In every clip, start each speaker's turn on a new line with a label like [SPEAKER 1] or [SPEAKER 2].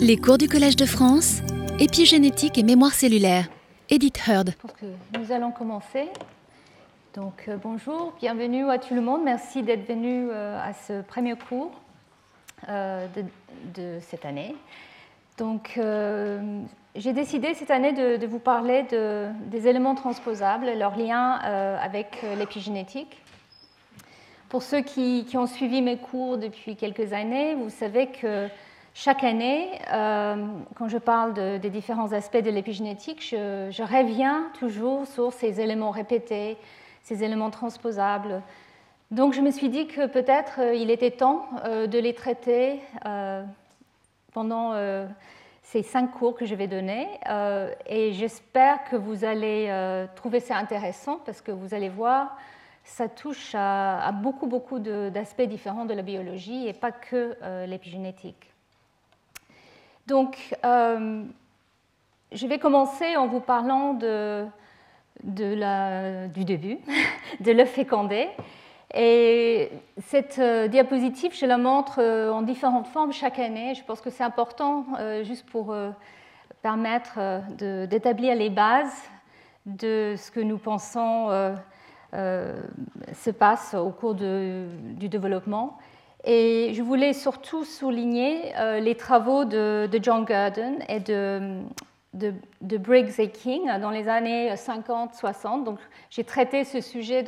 [SPEAKER 1] Les cours du Collège de France, épigénétique et mémoire cellulaire. Edith Heard.
[SPEAKER 2] Je que nous allons commencer. Donc euh, bonjour, bienvenue à tout le monde. Merci d'être venu euh, à ce premier cours euh, de, cette année. Donc j'ai décidé cette année de, vous parler de, des éléments transposables, leur lien avec l'épigénétique. Pour ceux qui, ont suivi mes cours depuis quelques années, vous savez que chaque année, euh, quand je parle de, des différents aspects de l'épigénétique, je, reviens toujours sur ces éléments répétés, ces éléments transposables. Donc je me suis dit que peut-être euh, il était temps euh, de les traiter pendant ces cinq cours que je vais donner. Et j'espère que vous allez trouver ça intéressant parce que vous allez voir, ça touche à beaucoup, beaucoup d'aspects différents de la biologie et pas que l'épigénétique. Donc, euh, je vais commencer en vous parlant de, du début, de l'œuf fécondé. Et cette euh, diapositive, je la montre euh, en différentes formes chaque année. Je pense que c'est important, juste pour permettre d'établir les bases de ce que nous pensons se passe au cours du développement. Et je voulais surtout souligner euh, les travaux de, John Gurdon et de, Briggs et King dans les années 50-60. Donc, j'ai traité ce sujet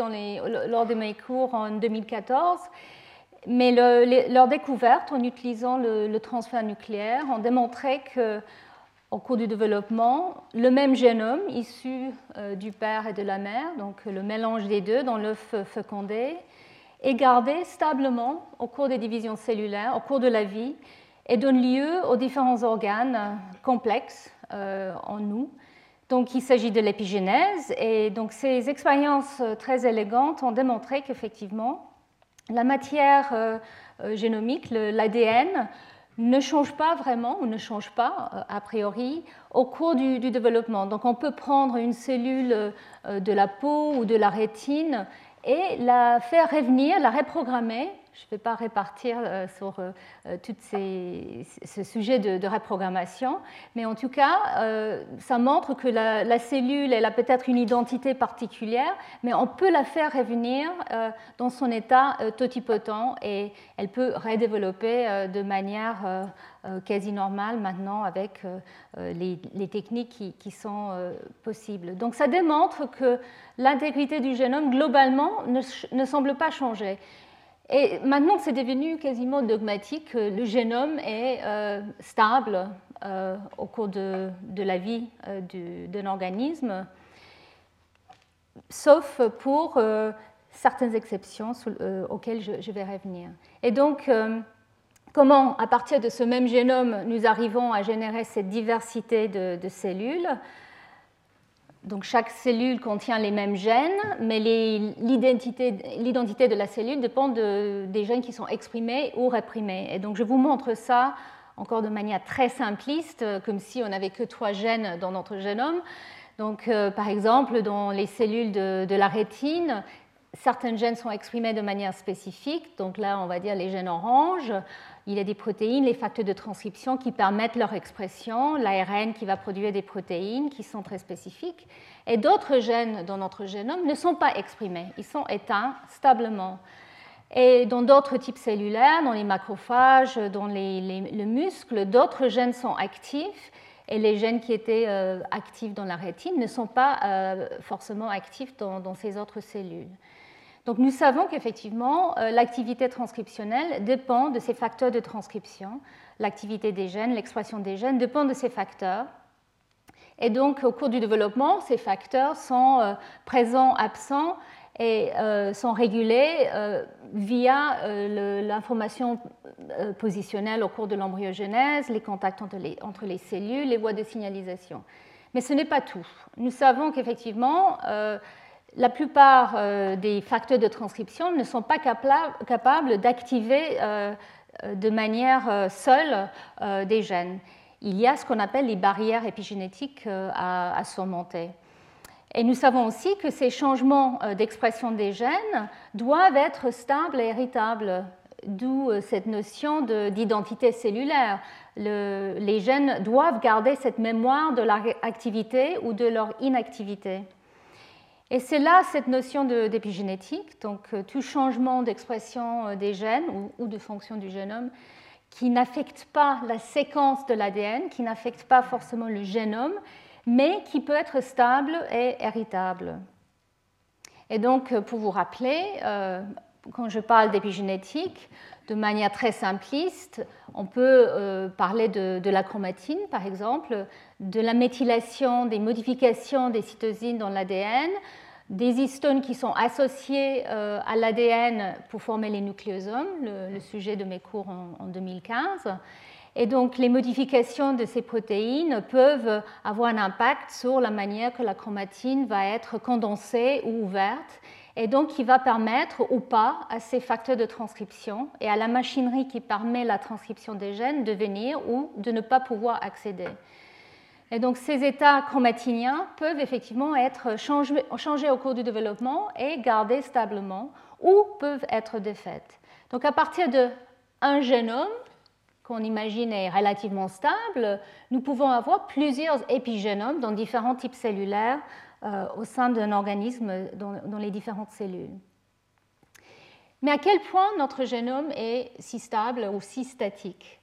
[SPEAKER 2] lors de mes cours en 2014. Mais le, les, leur découverte, en utilisant le, le, transfert nucléaire, ont démontré que, au cours du développement, le même génome issu euh, du père et de la mère, donc le mélange des deux dans l'œuf fécondé, est gardé stablement au cours des divisions cellulaires, au cours de la vie, et donne lieu aux différents organes complexes euh, en nous. Donc il s'agit de l'épigénèse, et donc ces expériences très élégantes ont démontré qu'effectivement, la matière euh, génomique, l'ADN, ne change pas vraiment ou ne change pas euh, a priori au cours du, développement. Donc on peut prendre une cellule euh, de la peau ou de la rétine et la faire revenir, la reprogrammer. Je ne vais pas répartir euh, sur euh, tout ces, ce sujet de, de, reprogrammation, mais en tout cas, euh, ça montre que la, cellule, elle a peut-être une identité particulière, mais on peut la faire revenir euh, dans son état euh, totipotent et elle peut redévelopper euh, de manière quasi normale maintenant avec les, techniques qui, sont possibles. Donc ça démontre que l'intégrité du génome, globalement, ne semble pas changer. Et maintenant c'est devenu quasiment dogmatique, le génome est euh, stable euh, au cours de, la vie euh, d'un organisme, sauf pour euh, certaines exceptions euh, auxquelles je, vais revenir. Et donc, euh, comment, à partir de ce même génome, nous arrivons à générer cette diversité de cellules donc chaque cellule contient les mêmes gènes, mais l'identité de la cellule dépend de, des gènes qui sont exprimés ou réprimés. Et donc je vous montre ça encore de manière très simpliste, comme si on n'avait que trois gènes dans notre génome. Donc euh, par exemple, dans les cellules de, de la rétine, certains gènes sont exprimés de manière spécifique, donc là on va dire les gènes orange, il y a des protéines, les facteurs de transcription qui permettent leur expression, l'ARN qui va produire des protéines qui sont très spécifiques, et d'autres gènes dans notre génome ne sont pas exprimés, ils sont éteints stablement. Et dans d'autres types cellulaires, dans les macrophages, dans les, le muscle, d'autres gènes sont actifs et les gènes qui étaient euh, actifs dans la rétine ne sont pas euh, forcément actifs dans, ces autres cellules. Donc nous savons qu'effectivement, euh, l'activité transcriptionnelle dépend de ces facteurs de transcription. L'activité des gènes, l'expression des gènes dépend de ces facteurs. Et donc, au cours du développement, ces facteurs sont euh, présents, absents et euh, sont régulés via l'information positionnelle au cours de l'embryogenèse, les contacts entre les, entre les, cellules, les voies de signalisation. Mais ce n'est pas tout. Nous savons qu'effectivement, la plupart euh, des facteurs de transcription ne sont pas capables d'activer euh, de manière euh, seule des gènes. Il y a ce qu'on appelle les barrières épigénétiques à, surmonter. Et nous savons aussi que ces changements d'expression des gènes doivent être stables et héritables. d'où cette notion d'identité cellulaire. les gènes doivent garder cette mémoire de leur activité ou de leur inactivité. Et c'est là cette notion d'épigénétique, donc tout changement d'expression des gènes ou, de fonction du génome qui n'affecte pas la séquence de l'ADN, qui n'affecte pas forcément le génome, mais qui peut être stable et héritable. Et donc, pour vous rappeler, euh, quand je parle d'épigénétique, de manière très simpliste, on peut euh, parler de, de, la chromatine, par exemple, de la méthylation, des modifications des cytosines dans l'ADN, des histones qui sont associés euh, à l'ADN pour former les nucléosomes, le, sujet de mes cours en, 2015. Et donc les modifications de ces protéines peuvent avoir un impact sur la manière que la chromatine va être condensée ou ouverte, et donc qui va permettre ou pas à ces facteurs de transcription et à la machinerie qui permet la transcription des gènes de venir ou de ne pas pouvoir accéder. Et donc ces états chromatiniens peuvent effectivement être changés, au cours du développement et gardés stablement ou peuvent être défaits. Donc à partir d'un génome qu'on imagine est relativement stable, nous pouvons avoir plusieurs épigénomes dans différents types cellulaires euh, au sein d'un organisme dans les différentes cellules. Mais à quel point notre génome est si stable ou si statique?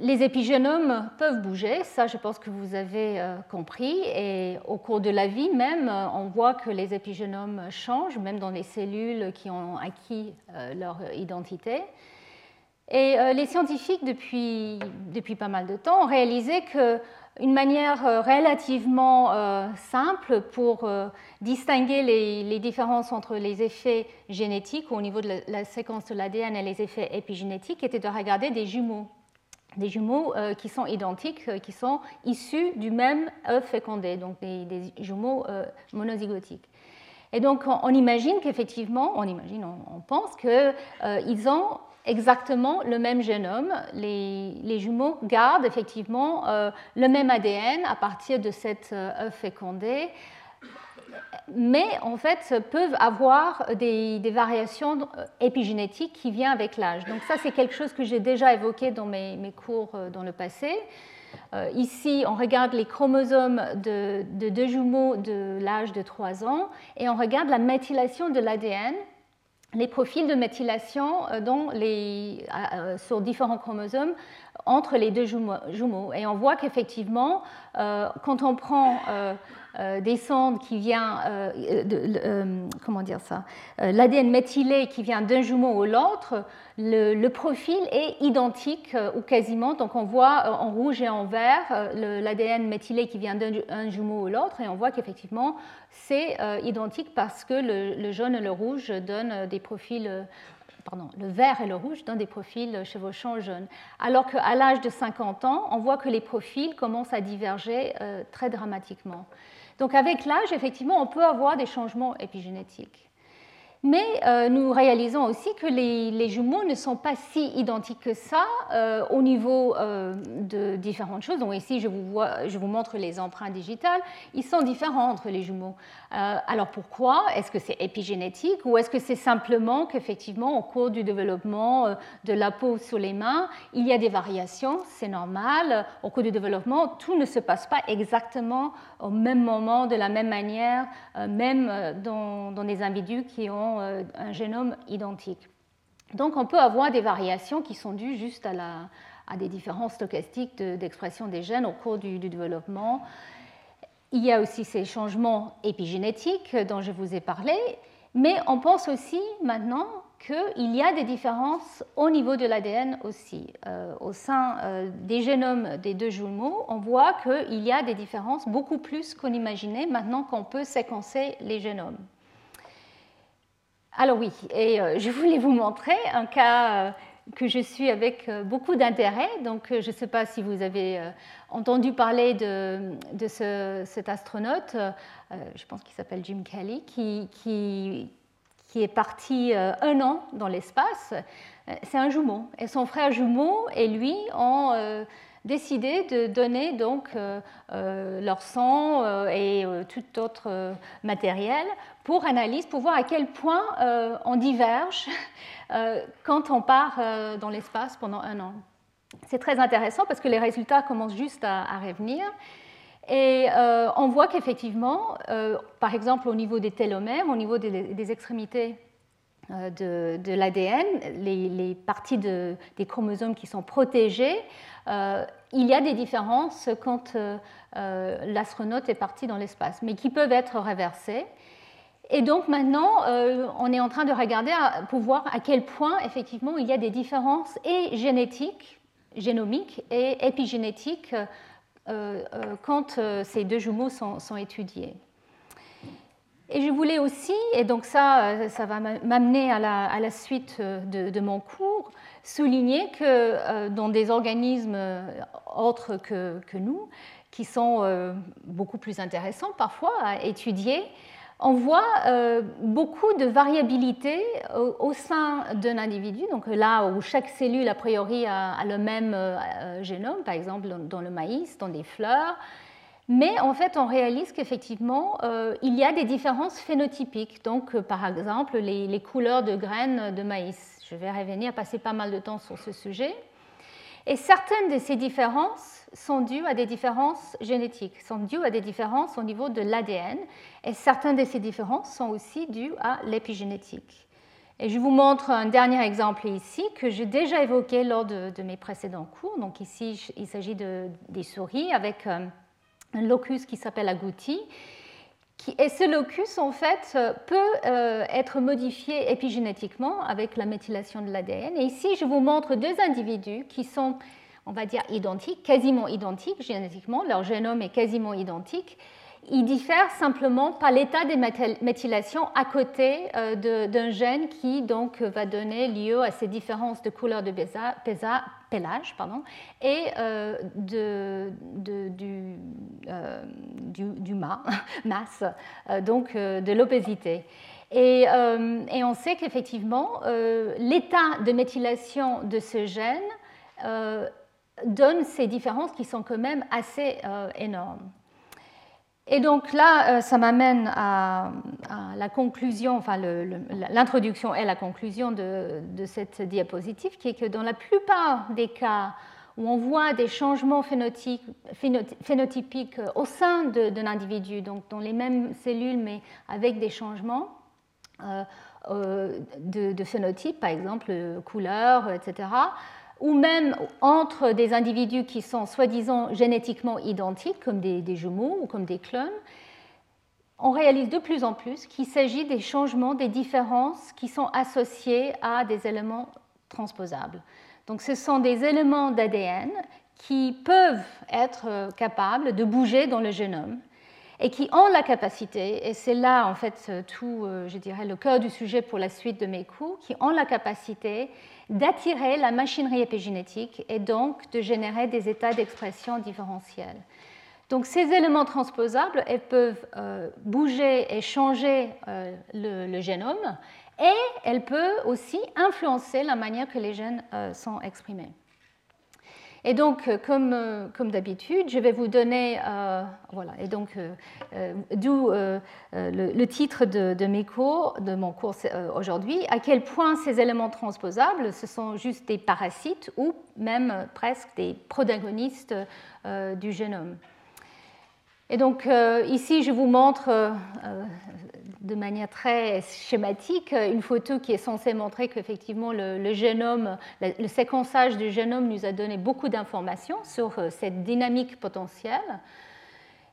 [SPEAKER 2] Les épigénomes peuvent bouger, ça je pense que vous avez euh, compris, et au cours de la vie même, euh, on voit que les épigénomes changent, même dans les cellules qui ont acquis euh, leur identité. Et les scientifiques, depuis, pas mal de temps, ont réalisé qu'une manière relativement simple pour distinguer les, les, différences entre les effets génétiques au niveau de la, la séquence de l'ADN et les effets épigénétiques était de regarder des jumeaux des jumeaux euh, qui sont identiques, euh, qui sont issus du même œuf fécondé, donc des, jumeaux euh, monozygotiques. Et donc on, imagine qu'effectivement, on imagine, on, pense qu'ils ont exactement le même génome. Les, les jumeaux gardent effectivement le même ADN à partir de cet œuf fécondé mais en fait peuvent avoir des, variations euh, épigénétiques qui viennent avec l'âge. Donc ça, c'est quelque chose que j'ai déjà évoqué dans mes, cours euh, dans le passé. Euh, ici, on regarde les chromosomes de, deux jumeaux de l'âge de 3 ans et on regarde la méthylation de l'ADN les profils de méthylation sur différents chromosomes entre les deux jumeaux. Et on voit qu'effectivement, quand on prend euh, des sondes qui vient, euh, euh, comment dire ça, l'ADN méthylé qui vient d'un jumeau à l'autre, le, profil est identique ou quasiment. Donc on voit en rouge et en vert l'ADN méthylé qui vient d'un jumeau à l'autre et on voit qu'effectivement c'est identique parce que le, jaune et le rouge donnent des profils Pardon, le vert et le rouge donnent des profils chevauchants jaunes. Alors qu'à l'âge de 50 ans, on voit que les profils commencent à diverger très dramatiquement. Donc avec l'âge, effectivement, on peut avoir des changements épigénétiques. Mais euh, nous réalisons aussi que les, jumeaux ne sont pas si identiques que ça euh, au niveau euh, de différentes choses. Donc ici, je vous, montre les empreintes digitales. Ils sont différents entre les jumeaux. alors pourquoi? Est-ce que c'est épigénétique ou est-ce que c'est simplement qu'effectivement, au cours du développement de la peau sur les mains, il y a des variations? C'est normal. Au cours du développement, tout ne se passe pas exactement au même moment, de la même manière, même dans des individus qui ont euh, un génome identique. Donc on peut avoir des variations qui sont dues juste à, des différences stochastiques d'expression des gènes au cours du, développement. Il y a aussi ces changements épigénétiques dont je vous ai parlé, mais on pense aussi maintenant qu'il y a des différences au niveau de l'ADN aussi. Euh, au sein euh, des génomes des deux jumeaux, on voit qu'il y a des différences beaucoup plus qu'on imaginait maintenant qu'on peut séquencer les génomes. Alors oui, et euh, je voulais vous montrer un cas euh, que je suis avec euh, beaucoup d'intérêt. Donc je ne sais pas si vous avez entendu parler de, cet astronaute, je pense qu'il s'appelle Jim Kelly, qui, est parti un an dans l'espace. C'est un jumeau. Et son frère jumeau et lui ont décidé de donner donc leur sang et tout autre matériel pour analyse, pour voir à quel point on diverge quand on part dans l'espace pendant un an. C'est très intéressant parce que les résultats commencent juste à, revenir. Et on voit qu'effectivement, par exemple au niveau des télomères, au niveau des extrémités euh, de, l'ADN, les, parties des chromosomes qui sont protégées, euh, il y a des différences quand euh, l'astronaute est parti dans l'espace, mais qui peuvent être réversées. Et donc maintenant, on est en train de regarder pour voir à quel point effectivement il y a des différences et génétiques, génomiques et épigénétiques quand ces deux jumeaux sont étudiés. Et je voulais aussi, et donc ça, euh, ça va m'amener à la, suite euh, de, mon cours, souligner que euh, dans des organismes autres que, nous, qui sont beaucoup plus intéressants parfois à étudier, on voit beaucoup de variabilité au, sein d'un individu. Donc là où chaque cellule, a priori, a le même génome, par exemple dans le maïs, dans des fleurs, mais en fait, on réalise qu'effectivement, euh, il y a des différences phénotypiques. Donc, euh, par exemple, les, couleurs de graines de maïs. Je vais revenir, passer pas mal de temps sur ce sujet. Et certaines de ces différences sont dues à des différences génétiques, sont dues à des différences au niveau de l'ADN. Et certaines de ces différences sont aussi dues à l'épigénétique. Et je vous montre un dernier exemple ici que j'ai déjà évoqué lors de, mes précédents cours. Donc ici, il s'agit de, des souris avec euh, un locus qui s'appelle agouti. et ce locus, en fait, peut euh, être modifié épigénétiquement avec la méthylation de l'ADN. Et ici, je vous montre deux individus qui sont, on va dire, identiques, quasiment identiques génétiquement. Leur génome est quasiment identique. Ils diffèrent simplement par l'état des méthylations à côté euh, d'un gène qui donc va donner lieu à ces différences de couleur de pélage pardon, et euh, de, du, euh, du, masse, donc de l'obésité. Et, et, on sait qu'effectivement, l'état de méthylation de ce gène donne ces différences qui sont quand même assez énormes. Et donc là, euh, ça m'amène à, la conclusion, enfin l'introduction et la conclusion de, cette diapositive, qui est que dans la plupart des cas où on voit des changements phénotypiques, au sein d'un individu, donc dans les mêmes cellules mais avec des changements euh, euh, de, de, phénotype, par exemple couleur, etc., ou même entre des individus qui sont soi-disant génétiquement identiques, comme des, jumeaux ou comme des clones, on réalise de plus en plus qu'il s'agit des changements, des différences qui sont associés à des éléments transposables. Donc ce sont des éléments d'ADN qui peuvent être capables de bouger dans le génome et qui ont la capacité, et c'est là en fait tout, euh, je dirais, le cœur du sujet pour la suite de mes cours, qui ont la capacité d'attirer la machinerie épigénétique et donc de générer des états d'expression différentiels. Donc ces éléments transposables elles peuvent euh, bouger et changer euh, le, génome et elles peuvent aussi influencer la manière que les gènes euh, sont exprimés. Et donc, euh, comme, euh, comme d'habitude, je vais vous donner, euh, voilà, et donc, d'où le, titre de, mes cours, de mon cours aujourd'hui, à quel point ces éléments transposables, ce sont juste des parasites ou même presque des protagonistes du génome. Et donc, ici, je vous montre de manière très schématique une photo qui est censée montrer qu'effectivement le, génome, le, séquençage du génome nous a donné beaucoup d'informations sur euh, cette dynamique potentielle.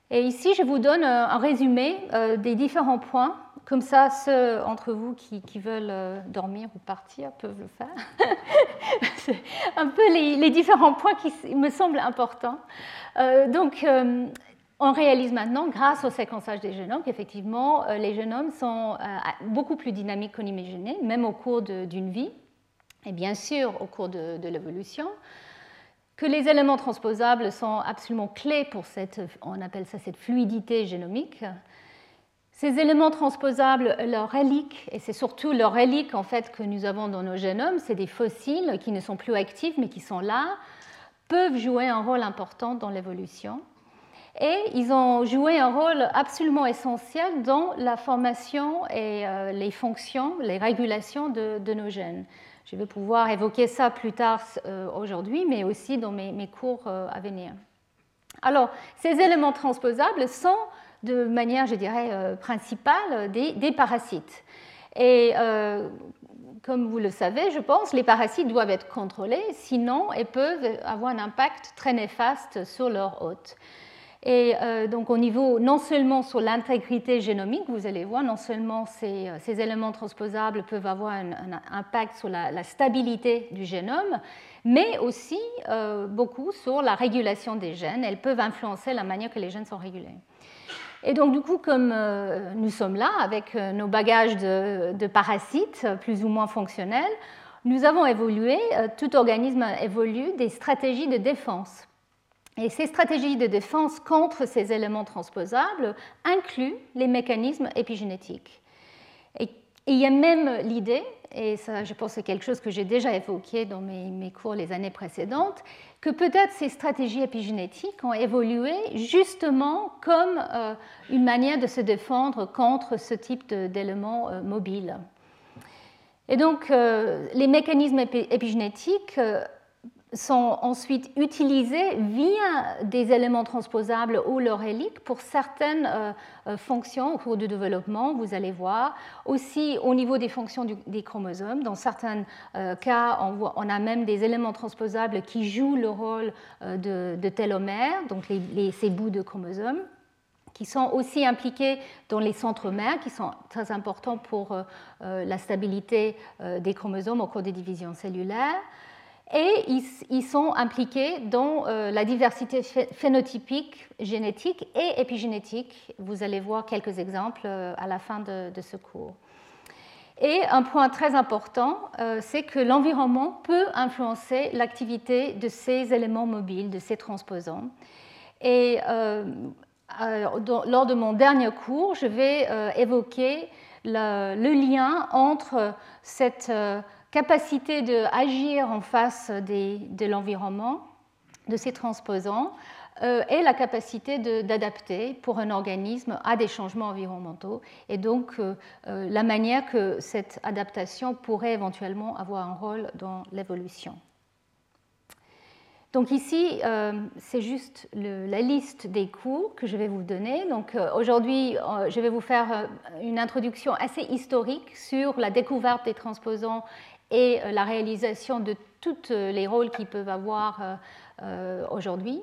[SPEAKER 2] Et ici, je vous donne euh, un résumé euh, des différents points. Comme ça, ceux entre vous qui, veulent dormir ou partir peuvent le faire. Un peu les, différents points qui me semblent importants. donc, on réalise maintenant, grâce au séquençage des génomes, qu'effectivement, euh, les génomes sont euh, beaucoup plus dynamiques qu'on imaginait, même au cours d'une vie, et bien sûr au cours de, l'évolution, que les éléments transposables sont absolument clés pour cette, on appelle ça cette fluidité génomique. Ces éléments transposables, leurs reliques, et c'est surtout leurs reliques en fait que nous avons dans nos génomes, c'est des fossiles qui ne sont plus actifs mais qui sont là, peuvent jouer un rôle important dans l'évolution. Et ils ont joué un rôle absolument essentiel dans la formation et euh, les fonctions, les régulations de, nos gènes. Je vais pouvoir évoquer ça plus tard euh, aujourd'hui, mais aussi dans mes, cours euh, à venir. Alors, ces éléments transposables sont de manière, je dirais, principale des, des parasites. Et comme vous le savez, je pense, les parasites doivent être contrôlés, sinon ils peuvent avoir un impact très néfaste sur leur hôte. Et euh, donc au niveau non seulement sur l'intégrité génomique, vous allez voir, non seulement ces, euh, éléments transposables peuvent avoir un, impact sur la, stabilité du génome, mais aussi euh, beaucoup sur la régulation des gènes. Elles peuvent influencer la manière que les gènes sont régulés. Et donc, du coup, comme nous sommes là avec nos bagages de, de, parasites plus ou moins fonctionnels, nous avons évolué, tout organisme évolue, des stratégies de défense et ces stratégies de défense contre ces éléments transposables incluent les mécanismes épigénétiques. Et il y a même l'idée, et ça je pense c'est quelque chose que j'ai déjà évoqué dans mes, cours les années précédentes, que peut-être ces stratégies épigénétiques ont évolué justement comme euh, une manière de se défendre contre ce type d'éléments euh, mobiles. Et donc euh, les mécanismes épigénétiques sont ensuite utilisés via des éléments transposables ou leur hélique pour certaines euh, euh, fonctions au cours du développement, vous allez voir. Aussi au niveau des fonctions des chromosomes, dans certains euh, cas, on, a même des éléments transposables qui jouent le rôle de, télomères, donc ces bouts de chromosomes qui sont aussi impliqués dans les centromères, qui sont très importants pour la stabilité des chromosomes au cours des divisions cellulaires et ils, sont impliqués dans euh, la diversité phénotypique, génétique et épigénétique. Vous allez voir quelques exemples euh, à la fin de, ce cours. Et un point très important, euh, c'est que l'environnement peut influencer l'activité de ces éléments mobiles, de ces transposants. Et lors de mon dernier cours, je vais évoquer le, le, lien entre cette capacité d'agir en face de l'environnement, de ces transposants, euh, et la capacité d'adapter pour un organisme à des changements environnementaux, et donc euh, euh, la manière que cette adaptation pourrait éventuellement avoir un rôle dans l'évolution. Donc ici, c'est juste la liste des cours que je vais vous donner. Donc aujourd'hui, je vais vous faire une introduction assez historique sur la découverte des transposants et euh, la réalisation de tous euh, les rôles qu'ils peuvent avoir euh, aujourd'hui.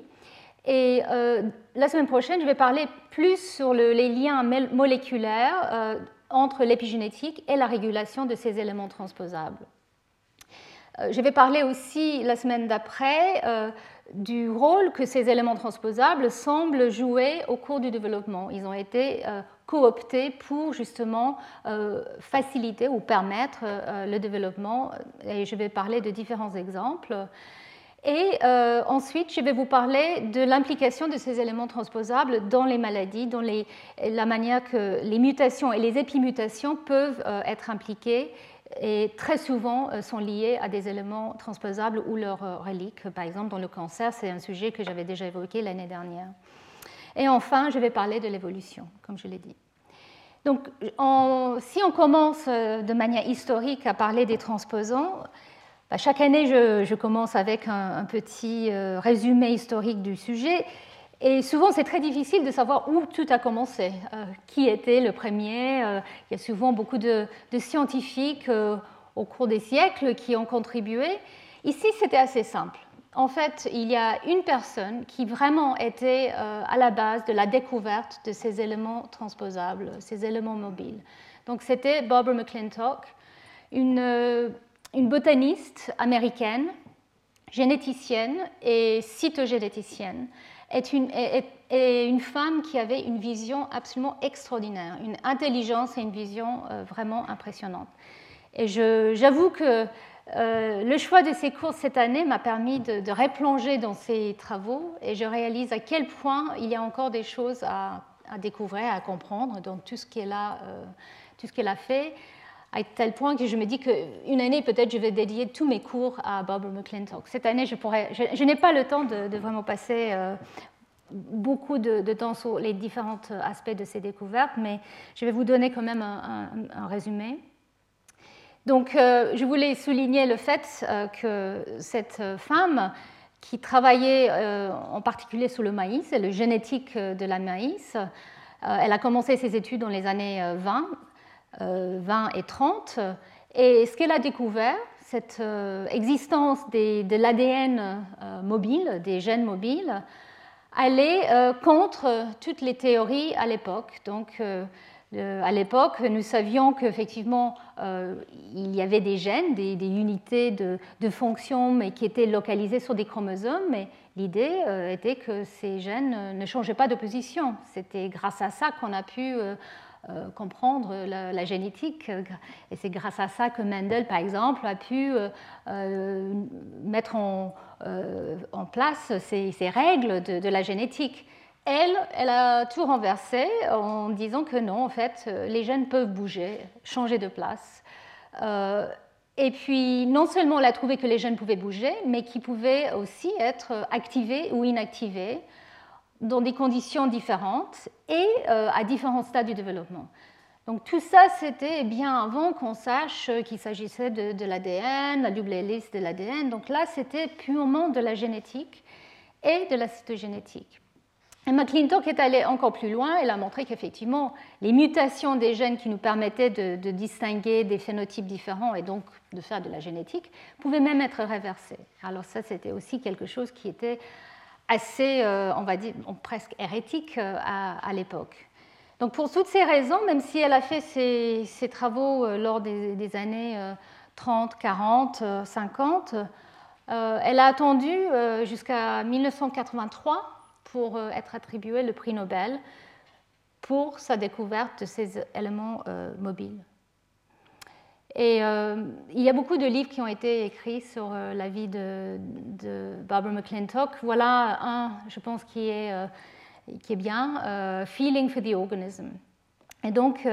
[SPEAKER 2] Et la semaine prochaine, je vais parler plus sur les liens moléculaires entre l'épigénétique et la régulation de ces éléments transposables. je vais parler aussi la semaine d'après du rôle que ces éléments transposables semblent jouer au cours du développement. Ils ont été cooptés pour justement euh, faciliter ou permettre euh, le développement. Et je vais parler de différents exemples. Et euh, ensuite, je vais vous parler de l'implication de ces éléments transposables dans les maladies, dans les, la manière que les mutations et les épimutations peuvent être impliquées et très souvent sont liées à des éléments transposables ou leurs reliques. Par exemple, dans le cancer, c'est un sujet que j'avais déjà évoqué l'année dernière. Et enfin, je vais parler de l'évolution, comme je l'ai dit. Donc, si on commence euh, de manière historique à parler des transposants, bah, chaque année, je, commence avec un, petit euh, résumé historique du sujet. Et souvent, c'est très difficile de savoir où tout a commencé, euh, qui était le premier. il y a souvent beaucoup de scientifiques au cours des siècles qui ont contribué. Ici, c'était assez simple en fait, il y a une personne qui vraiment était euh, à la base de la découverte de ces éléments transposables, ces éléments mobiles. Donc, c'était Barbara McClintock, une, euh, botaniste américaine, généticienne et cytogénéticienne, est une, femme qui avait une vision absolument extraordinaire, une intelligence et une vision euh, vraiment impressionnante. Et j'avoue que euh, le choix de ces cours cette année m'a permis de, replonger dans ces travaux et je réalise à quel point il y a encore des choses à, découvrir, à comprendre dans tout ce qu'elle a, euh, tout ce qu'elle a fait, à tel point que je me dis qu'une année, peut-être, je vais dédier tous mes cours à Barbara McClintock. Cette année, je, n'ai pas le temps de, vraiment passer euh, beaucoup de, temps sur les différents aspects de ces découvertes, mais je vais vous donner quand même un, résumé. Donc, euh, je voulais souligner le fait euh, que cette femme qui travaillait en particulier sur le maïs et le génétique de la maïs, elle a commencé ses études dans les années 20 20 et 30. Et ce qu'elle a découvert, cette euh, existence de l'ADN euh, mobile, des gènes mobiles, allait euh, contre toutes les théories à l'époque. Donc, à l'époque, nous savions qu'effectivement, il y avait des gènes, des, unités de, de, fonction, mais qui étaient localisées sur des chromosomes. Mais l'idée était que ces gènes ne changeaient pas de position. C'était grâce à ça qu'on a pu euh, comprendre la, génétique. Et c'est grâce à ça que Mendel, par exemple, a pu euh, euh, mettre en place ces, règles de, la génétique. Elle, a tout renversé en disant que non, en fait, les gènes peuvent bouger, changer de place. et puis, non seulement elle a trouvé que les gènes pouvaient bouger, mais qu'ils pouvaient aussi être activés ou inactivés dans des conditions différentes et euh, à différents stades du développement. Donc tout ça, c'était bien avant qu'on sache qu'il s'agissait de, l'ADN, la double hélice de l'ADN. Donc là, c'était purement de la génétique et de la cytogénétique. McClintock est allé encore plus loin. Elle a montré qu'effectivement, les mutations des gènes qui nous permettaient de, de, distinguer des phénotypes différents et donc de faire de la génétique pouvaient même être réversées. Alors ça, c'était aussi quelque chose qui était assez, euh, on va dire, presque hérétique euh, à, l'époque. Donc pour toutes ces raisons, même si elle a fait ses, travaux euh, lors des, années 30, 40, 50, elle a attendu jusqu'à 1983 pour être attribuée le prix Nobel pour sa découverte de ces éléments mobiles. Et euh, il y a beaucoup de livres qui ont été écrits sur euh, la vie de, Barbara McClintock. Voilà un, je pense, qui est, euh, qui est bien, Feeling for the Organism. Et donc,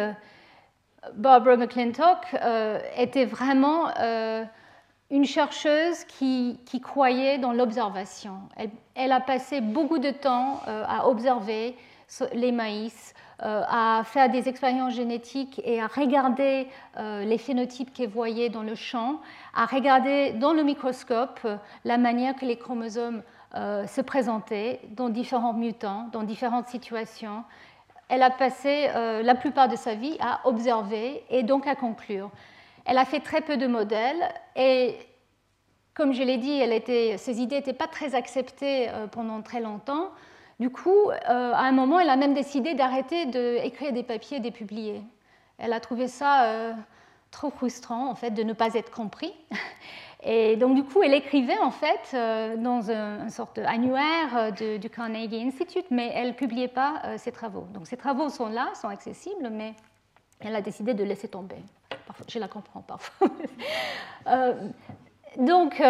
[SPEAKER 2] Barbara McClintock était vraiment une chercheuse qui, croyait dans l'observation. Elle, a passé beaucoup de temps à observer les maïs, euh, à faire des expériences génétiques et à regarder euh, les phénotypes qu'elle voyait dans le champ, à regarder dans le microscope euh, la manière que les chromosomes se présentaient dans différents mutants, dans différentes situations. Elle a passé la plupart de sa vie à observer et donc à conclure. Elle a fait très peu de modèles et comme je l'ai dit, ses idées n'étaient pas très acceptées pendant très longtemps. Du coup, euh, à un moment, elle a même décidé d'arrêter d'écrire des papiers et de les publier. Elle a trouvé ça euh, trop frustrant, en fait, de ne pas être compris. Et donc, du coup, elle écrivait, en fait, euh, dans un, une sorte d'annuaire du Carnegie Institute, mais elle ne publiait pas ses travaux. Donc, ses travaux sont là, sont accessibles, mais elle a décidé de laisser tomber. je la comprends parfois. donc,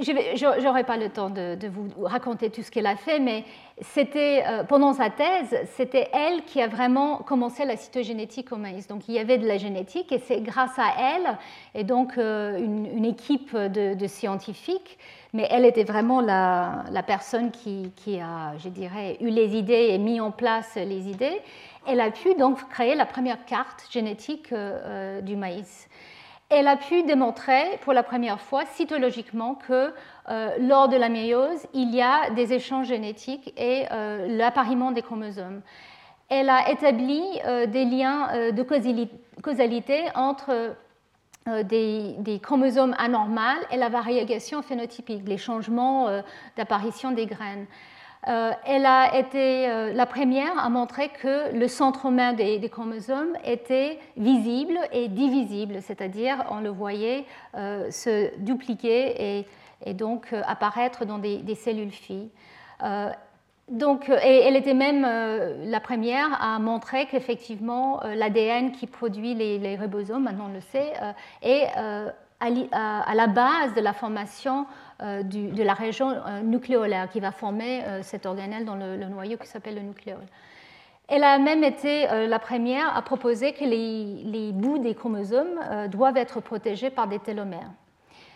[SPEAKER 2] je n'aurai pas le temps de, vous raconter tout ce qu'elle a fait, mais c'était euh, pendant sa thèse, c'était elle qui a vraiment commencé la cytogénétique au maïs. Donc il y avait de la génétique et c'est grâce à elle et donc euh, une, équipe de, scientifiques, mais elle était vraiment la, personne qui, qui, a, je dirais, eu les idées et mis en place les idées. Elle a pu donc créer la première carte génétique euh, du maïs elle a pu démontrer pour la première fois cytologiquement que euh, lors de la méiose, il y a des échanges génétiques et euh, l'appariement des chromosomes. Elle a établi euh, des liens de causalité entre des, chromosomes anormaux et la variation phénotypique, les changements d'apparition des graines. Euh, elle a été euh, la première à montrer que le centromère des, des, chromosomes était visible et divisible, c'est-à-dire on le voyait euh, se dupliquer et, donc apparaître dans des, cellules filles. donc, elle était même la première à montrer qu'effectivement l'ADN qui produit les, ribosomes, maintenant on le sait, est à, la base de la formation euh, de la région euh, nucléolaire qui va former euh, cet organelle dans le, noyau qui s'appelle le nucléole. Elle a même été la première à proposer que les, bouts des chromosomes doivent être protégés par des télomères.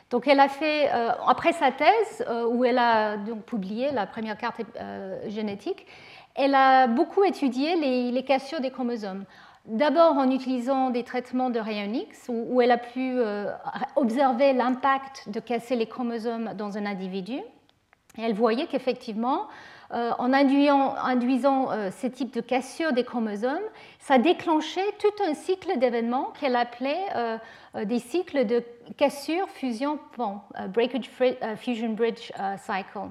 [SPEAKER 2] Donc elle a fait, après sa thèse, où elle a donc publié la première carte génétique, elle a beaucoup étudié les, les cassures des chromosomes. D'abord en utilisant des traitements de rayons X, où, elle a pu euh, observer l'impact de casser les chromosomes dans un individu. Elle voyait qu'effectivement, euh, en induisant, euh, ces types de cassures des chromosomes, ça déclenchait tout un cycle d'événements qu'elle appelait des cycles de cassure, fusion, pont, breakage, fusion bridge cycle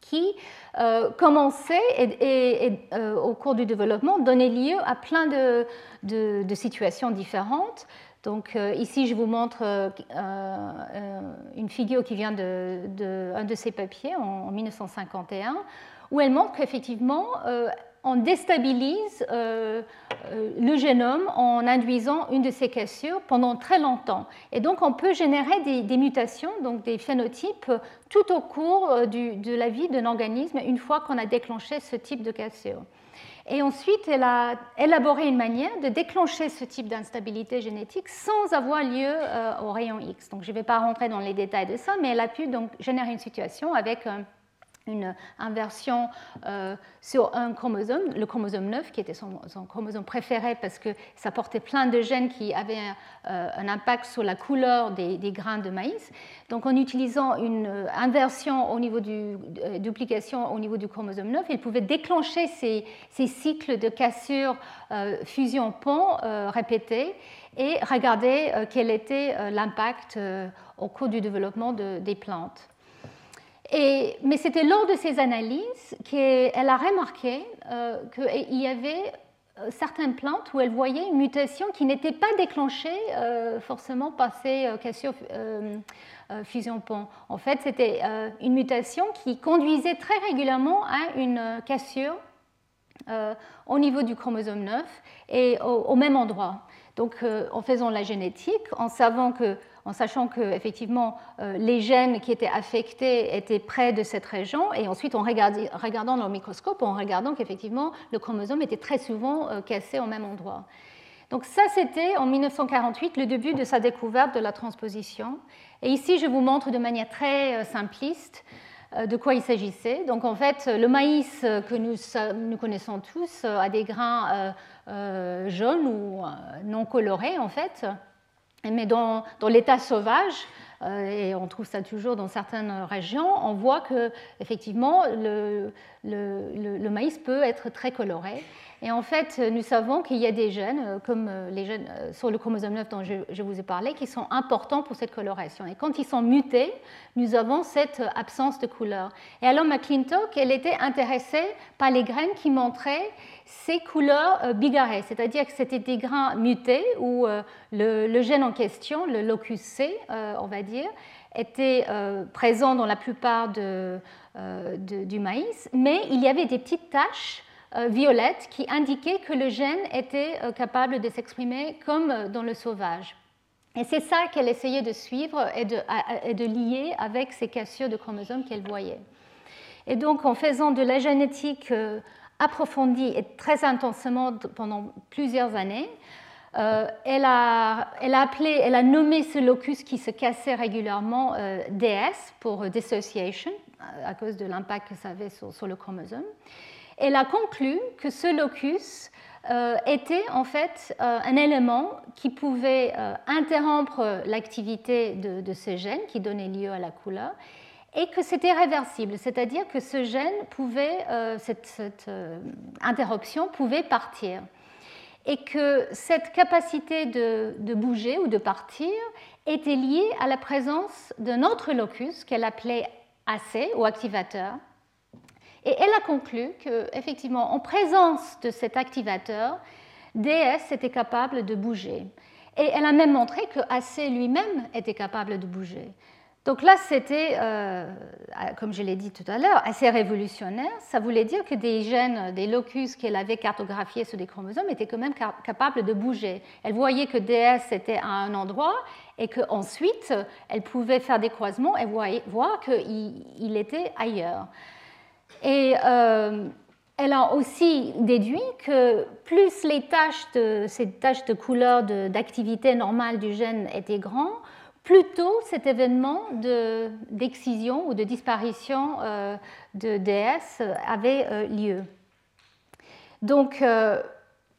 [SPEAKER 2] qui euh, commençait et, euh, au cours du développement donnait lieu à plein de, situations différentes. Donc euh, ici, je vous montre une figure qui vient d'un de, de, ces papiers en, en, 1951, où elle montre qu'effectivement, on déstabilise euh, euh, le génome en induisant une de ces cassures pendant très longtemps. Et donc on peut générer des, mutations, donc des phénotypes, tout au cours euh, de la vie d'un organisme une fois qu'on a déclenché ce type de cassure. Et ensuite, elle a élaboré une manière de déclencher ce type d'instabilité génétique sans avoir lieu au rayon X. Donc je ne vais pas rentrer dans les détails de ça, mais elle a pu donc générer une situation avec une inversion euh, sur un chromosome, le chromosome 9, qui était son, chromosome préféré parce que ça portait plein de gènes qui avaient euh, un impact sur la couleur des, grains de maïs. Donc en utilisant une euh, inversion au niveau du duplication au niveau du chromosome 9, il pouvait déclencher ces, cycles de cassure, fusion, pont répétés et regarder quel était l'impact au cours du développement des plantes mais c'était lors de ces analyses qu'elle a remarqué euh, qu'il y avait euh, certaines plantes où elle voyait une mutation qui n'était pas déclenchée euh, forcément par ces cassures fusion-pont. En fait, c'était une mutation qui conduisait très régulièrement à une cassure au niveau du chromosome 9 et au, même endroit. Donc, en faisant la génétique, en savant que en sachant que effectivement euh, les gènes qui étaient affectés étaient près de cette région, et ensuite en regardant dans le microscope, en regardant qu'effectivement le chromosome était très souvent euh, cassé au même endroit. Donc ça, c'était en 1948 le début de sa découverte de la transposition. Et ici, je vous montre de manière très euh, simpliste de quoi il s'agissait. Donc en fait, le maïs que nous, nous connaissons tous a des grains jaunes ou non colorés en fait. Mais dans, l'état sauvage, euh, et on trouve ça toujours dans certaines régions, on voit que effectivement le, maïs peut être très coloré. Et en fait, nous savons qu'il y a des gènes, euh, comme euh, les gènes sur le chromosome 9 dont je, vous ai parlé, qui sont importants pour cette coloration. Et quand ils sont mutés, nous avons cette absence de couleur. Et alors McClintock, elle était intéressée par les graines qui montraient ces couleurs euh, bigarrées, c'est-à-dire que c'était des grains mutés où euh, le, gène en question, le locus C, euh, on va dire, était présent dans la plupart du maïs, mais il y avait des petites taches violettes qui indiquaient que le gène était capable de s'exprimer comme dans le sauvage. Et c'est ça qu'elle essayait de suivre et de, et de, lier avec ces cassures de chromosomes qu'elle voyait. Et donc, en faisant de la génétique approfondie et très intensément pendant plusieurs années. Euh, elle, a, appelé, elle a nommé ce locus qui se cassait régulièrement euh, DS pour dissociation, à cause de l'impact que ça avait sur, le chromosome. Elle a conclu que ce locus euh, était en fait un élément qui pouvait interrompre l'activité de, de, ces gènes qui donnaient lieu à la couleur et que c'était réversible, c'est-à-dire que ce gène pouvait, euh, cette, euh, interruption pouvait partir. Et que cette capacité de, bouger ou de partir était liée à la présence d'un autre locus qu'elle appelait AC ou activateur. Et elle a conclu qu'effectivement, en présence de cet activateur, DS était capable de bouger. Et elle a même montré que AC lui-même était capable de bouger. Donc là, c'était, euh, comme je l'ai dit tout à l'heure, assez révolutionnaire. Ça voulait dire que des gènes, des locus qu'elle avait cartographiés sur des chromosomes étaient quand même capables de bouger. Elle voyait que DS était à un endroit et qu'ensuite, elle pouvait faire des croisements et voir qu'il était ailleurs. Et euh, elle a aussi déduit que plus les tâches de, ces tâches de couleur d'activité normale du gène étaient grandes, plus tôt cet événement d'excision ou de disparition euh, de DS avait euh, lieu. Donc, euh,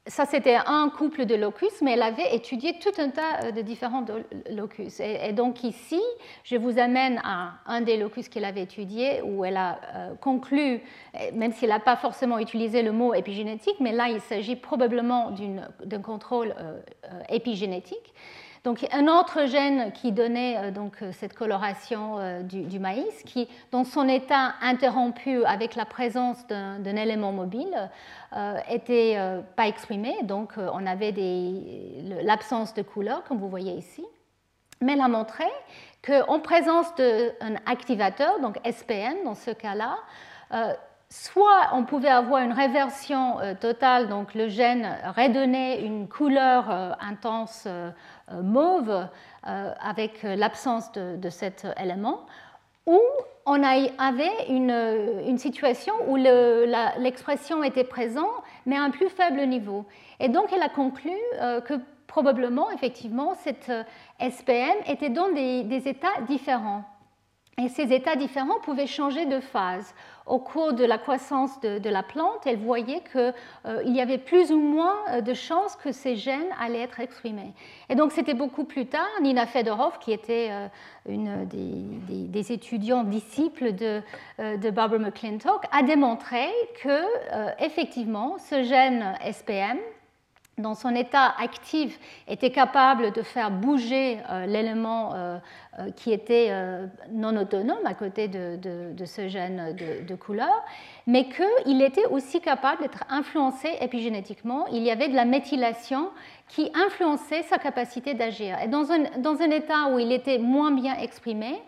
[SPEAKER 2] ça, c'était un couple de locus, mais elle avait étudié tout un tas de différents locus. Et, donc ici, je vous amène à un des locus qu'elle avait étudié, où elle a conclu, même s'il n'a pas forcément utilisé le mot épigénétique, mais là, il s'agit probablement d'un contrôle épigénétique. Donc un autre gène qui donnait euh, donc, euh, cette coloration euh, du, maïs, qui, dans son état interrompu avec la présence d'un élément mobile, n'était pas exprimé. Donc on avait l'absence de couleur, comme vous voyez ici. Mais elle a montré qu'en présence d'un activateur, donc SPN dans ce cas-là, soit on pouvait avoir une réversion totale, donc le gène redonnait une couleur intense mauve euh, avec l'absence de, cet élément, ou on avait une, situation où l'expression était présente, mais à un plus faible niveau. Et donc, elle a conclu euh, que probablement, effectivement, cette SPM était dans des états différents. Et ces états différents pouvaient changer de phase. Au cours de la croissance de, la plante, elle voyait qu'il euh, y avait plus ou moins euh, de chances que ces gènes allaient être exprimés. Et donc c'était beaucoup plus tard, Nina Fedorov, qui était euh, une des, étudiants disciples de, de Barbara McClintock, a démontré que effectivement ce gène SPM dans son état actif, était capable de faire bouger euh, l'élément euh, euh, qui était non autonome à côté de, ce gène de, couleur, mais qu'il était aussi capable d'être influencé épigénétiquement. Il y avait de la méthylation qui influençait sa capacité d'agir. Et dans un, dans un, état où il était moins bien exprimé,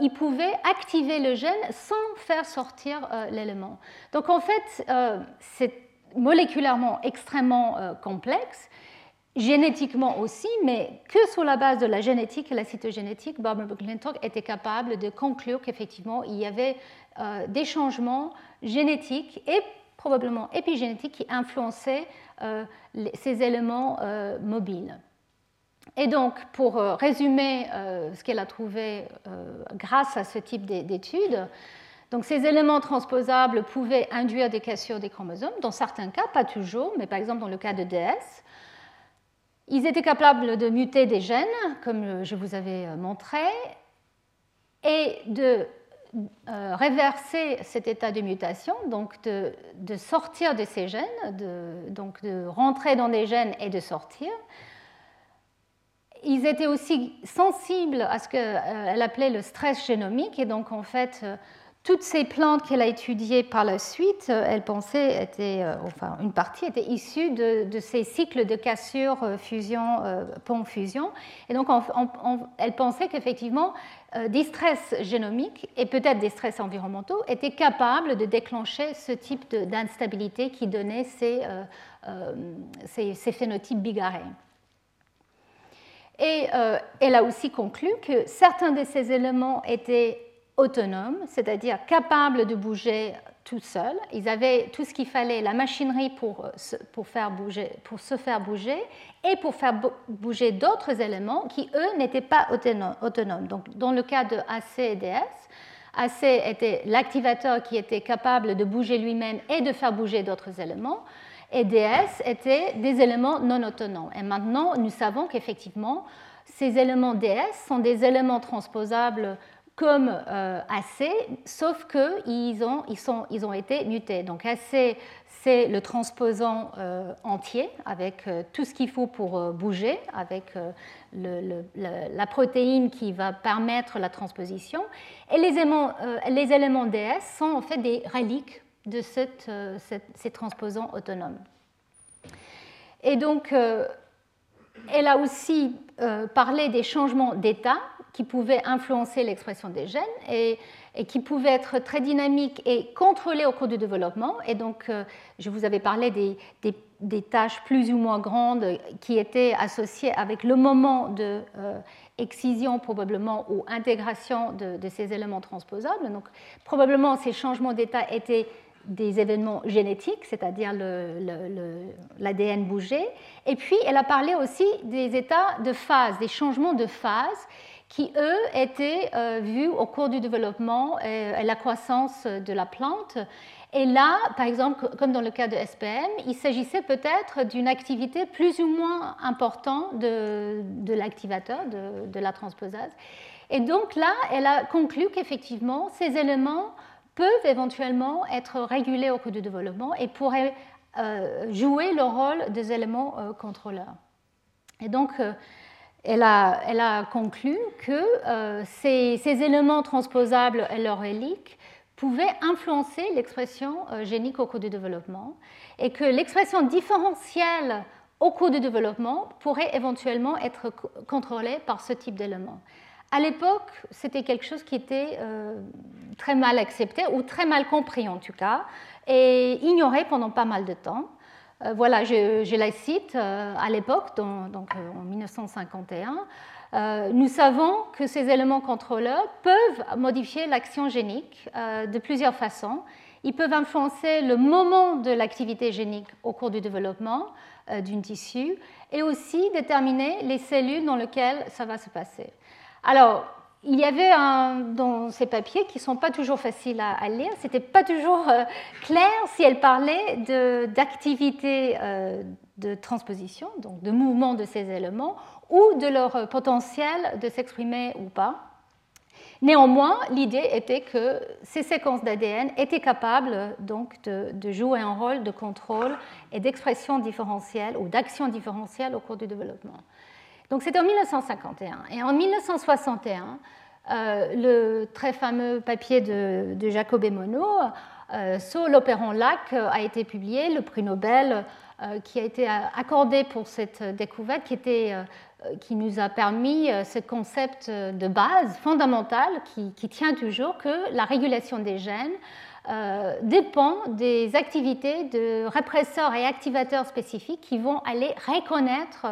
[SPEAKER 2] il pouvait activer le gène sans faire sortir l'élément. Donc en fait, c'est moléculairement extrêmement euh, complexe, génétiquement aussi, mais que sur la base de la génétique et la cytogénétique, Barbara McClintock était capable de conclure qu'effectivement, il y avait euh, des changements génétiques et probablement épigénétiques qui influençaient euh, ces éléments mobiles. Et donc, pour résumer ce qu'elle a trouvé grâce à ce type d'études, donc ces éléments transposables pouvaient induire des cassures des chromosomes, dans certains cas, pas toujours, mais par exemple dans le cas de DS. Ils étaient capables de muter des gènes, comme je vous avais euh, montré, et de euh, réverser cet état de mutation, donc de, sortir de ces gènes, de, donc de rentrer dans des gènes et de sortir. Ils étaient aussi sensibles à ce qu'elle appelait le stress génomique, et donc en fait, toutes ces plantes qu'elle a étudiées par la suite, euh, elle pensait était, euh, enfin une partie était issue de, ces cycles de cassure, euh, fusion, pont fusion. Et donc elle pensait qu'effectivement des stress génomiques et peut-être des stress environnementaux étaient capables de déclencher ce type d'instabilité qui donnait ces, phénotypes bigarrés. Et elle a aussi conclu que certains de ces éléments étaient autonomes, c'est-à-dire capables de bouger tout seuls. Ils avaient tout ce qu'il fallait, la machinerie pour, euh, pour, faire bouger, pour se faire bouger et pour faire bouger d'autres éléments qui, eux, n'étaient pas autonomes. Donc, dans le cas de AC et DS, AC était l'activateur qui était capable de bouger lui-même et de faire bouger d'autres éléments. Et DS étaient des éléments non autonomes. Et maintenant, nous savons qu'effectivement, ces éléments DS sont des éléments transposables comme euh, AC, sauf qu'ils ont, ils sont, ils ont été mutés. Donc AC, c'est le transposant euh, entier avec euh, tout ce qu'il faut pour bouger, avec la protéine qui va permettre la transposition. Et les éléments, les éléments DS sont en fait des reliques de ces transposants autonomes. Et donc, elle a aussi parlé des changements d'état qui pouvaient influencer l'expression des gènes et, qui pouvaient être très dynamiques et contrôlées au cours du développement. Et donc, euh, je vous avais parlé des, des, tâches plus ou moins grandes qui étaient associées avec le moment de euh, excision probablement ou intégration de, ces éléments transposables. Donc, probablement, ces changements d'état étaient des événements génétiques, c'est-à-dire l'ADN bougé. Et puis, elle a parlé aussi des états de phase, des changements de phase qui, eux, étaient euh, vus au cours du développement et, la croissance de la plante. Et là, par exemple, comme dans le cas de SPM, il s'agissait peut-être d'une activité plus ou moins importante de, l'activateur, de, la transposase. Et donc là, elle a conclu qu'effectivement, ces éléments peuvent éventuellement être régulés au cours du développement et pourraient euh, jouer le rôle des éléments euh, contrôleurs. Et donc, elle, a, conclu que ces, ces, éléments transposables et leur hélique pouvaient influencer l'expression génique au cours du développement et que l'expression différentielle au cours du développement pourrait éventuellement être contrôlée par ce type d'éléments. À l'époque, c'était quelque chose qui était euh, très mal accepté, ou très mal compris en tout cas, et ignoré pendant pas mal de temps. Euh, voilà, je, la cite euh, à l'époque, donc en 1951. nous savons que ces éléments contrôleurs peuvent modifier l'action génique de plusieurs façons. Ils peuvent influencer le moment de l'activité génique au cours du développement d'une tissu et aussi déterminer les cellules dans lesquelles ça va se passer. Alors, il y avait dans ces papiers qui ne sont pas toujours faciles à, lire, ce n'était pas toujours euh, clair si elle parlait d'activité euh, de, transposition, donc de mouvement de ces éléments, ou de leur potentiel de s'exprimer ou pas. Néanmoins, l'idée était que ces séquences d'ADN étaient capables donc de, jouer un rôle de contrôle et d'expression différentielle ou d'action différentielle au cours du développement. Donc c'était en 1951. Et en 1961, euh, le très fameux papier de, de Jacob et Monod euh, sur l'opéron lac a été publié, le prix Nobel euh, qui a été accordé pour cette découverte qui, était, qui nous a permis ce concept de base fondamental qui, qui, tient toujours que la régulation des gènes dépend des activités de répresseurs et activateurs spécifiques qui vont aller reconnaître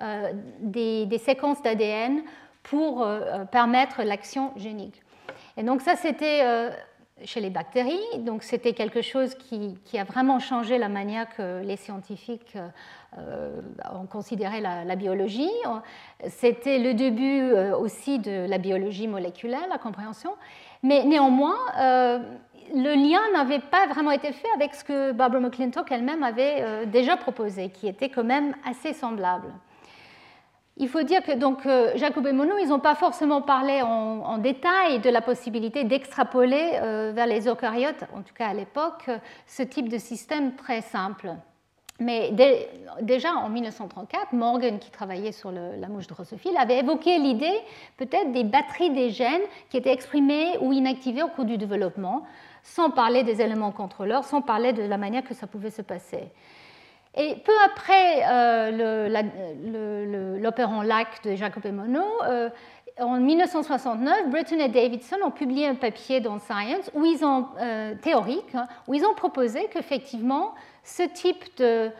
[SPEAKER 2] euh, des, séquences d'ADN pour euh, permettre l'action génique. Et donc ça, c'était euh, chez les bactéries, donc c'était quelque chose qui, a vraiment changé la manière que les scientifiques ont considéré la, biologie. C'était le début aussi de la biologie moléculaire, la compréhension. Mais néanmoins, le lien n'avait pas vraiment été fait avec ce que Barbara McClintock elle-même avait déjà proposé, qui était quand même assez semblable. Il faut dire que donc, euh, Jacob et Monod, ils n'ont pas forcément parlé en, détail de la possibilité d'extrapoler euh, vers les eucaryotes, en tout cas à l'époque, ce type de système très simple. Mais déjà en 1934, Morgan, qui travaillait sur la mouche drosophile, avait évoqué l'idée peut-être des batteries des gènes qui étaient exprimées ou inactivées au cours du développement, sans parler des éléments contrôleurs, sans parler de la manière que ça pouvait se passer. Et peu après euh, lac de Jacob et Monod, euh, en 1969, Britton et Davidson ont publié un papier dans Science où ils ont, euh, théorique hein, où ils ont proposé qu'effectivement ce type de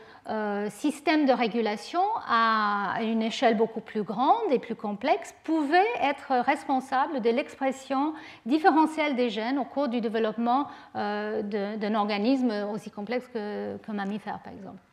[SPEAKER 2] système de régulation à une échelle beaucoup plus grande et plus complexe pouvait être responsable de l'expression différentielle des gènes au cours du développement d'un organisme aussi complexe qu'un mammifère, par exemple.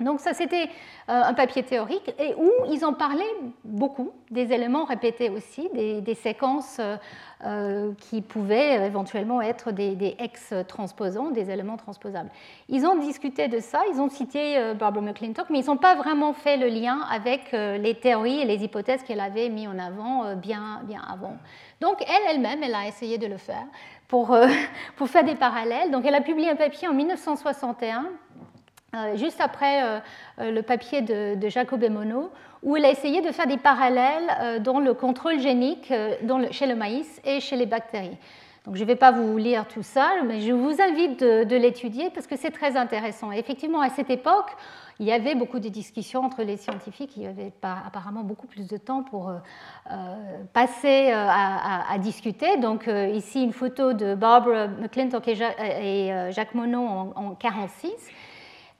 [SPEAKER 2] Donc ça, c'était euh, un papier théorique et où ils en parlaient beaucoup, des éléments répétés aussi, des, séquences euh, euh, qui pouvaient éventuellement être des, ex-transposants, des éléments transposables. Ils ont discuté de ça, ils ont cité Barbara McClintock, mais ils n'ont pas vraiment fait le lien avec les théories et les hypothèses qu'elle avait mis en avant bien, bien avant. Donc elle elle-même, elle a essayé de le faire pour, pour faire des parallèles. Donc elle a publié un papier en 1961 euh, juste après euh, euh, le papier de, Jacob et Monod, où il a essayé de faire des parallèles dans le contrôle génique chez le maïs et chez les bactéries. Donc, je ne vais pas vous lire tout ça, mais je vous invite de, l'étudier parce que c'est très intéressant. Effectivement, à cette époque, il y avait beaucoup de discussions entre les scientifiques. Il y avait pas, apparemment beaucoup plus de temps pour passer à, discuter. Donc, ici, une photo de Barbara McClintock et, Jacques Monod en 1946.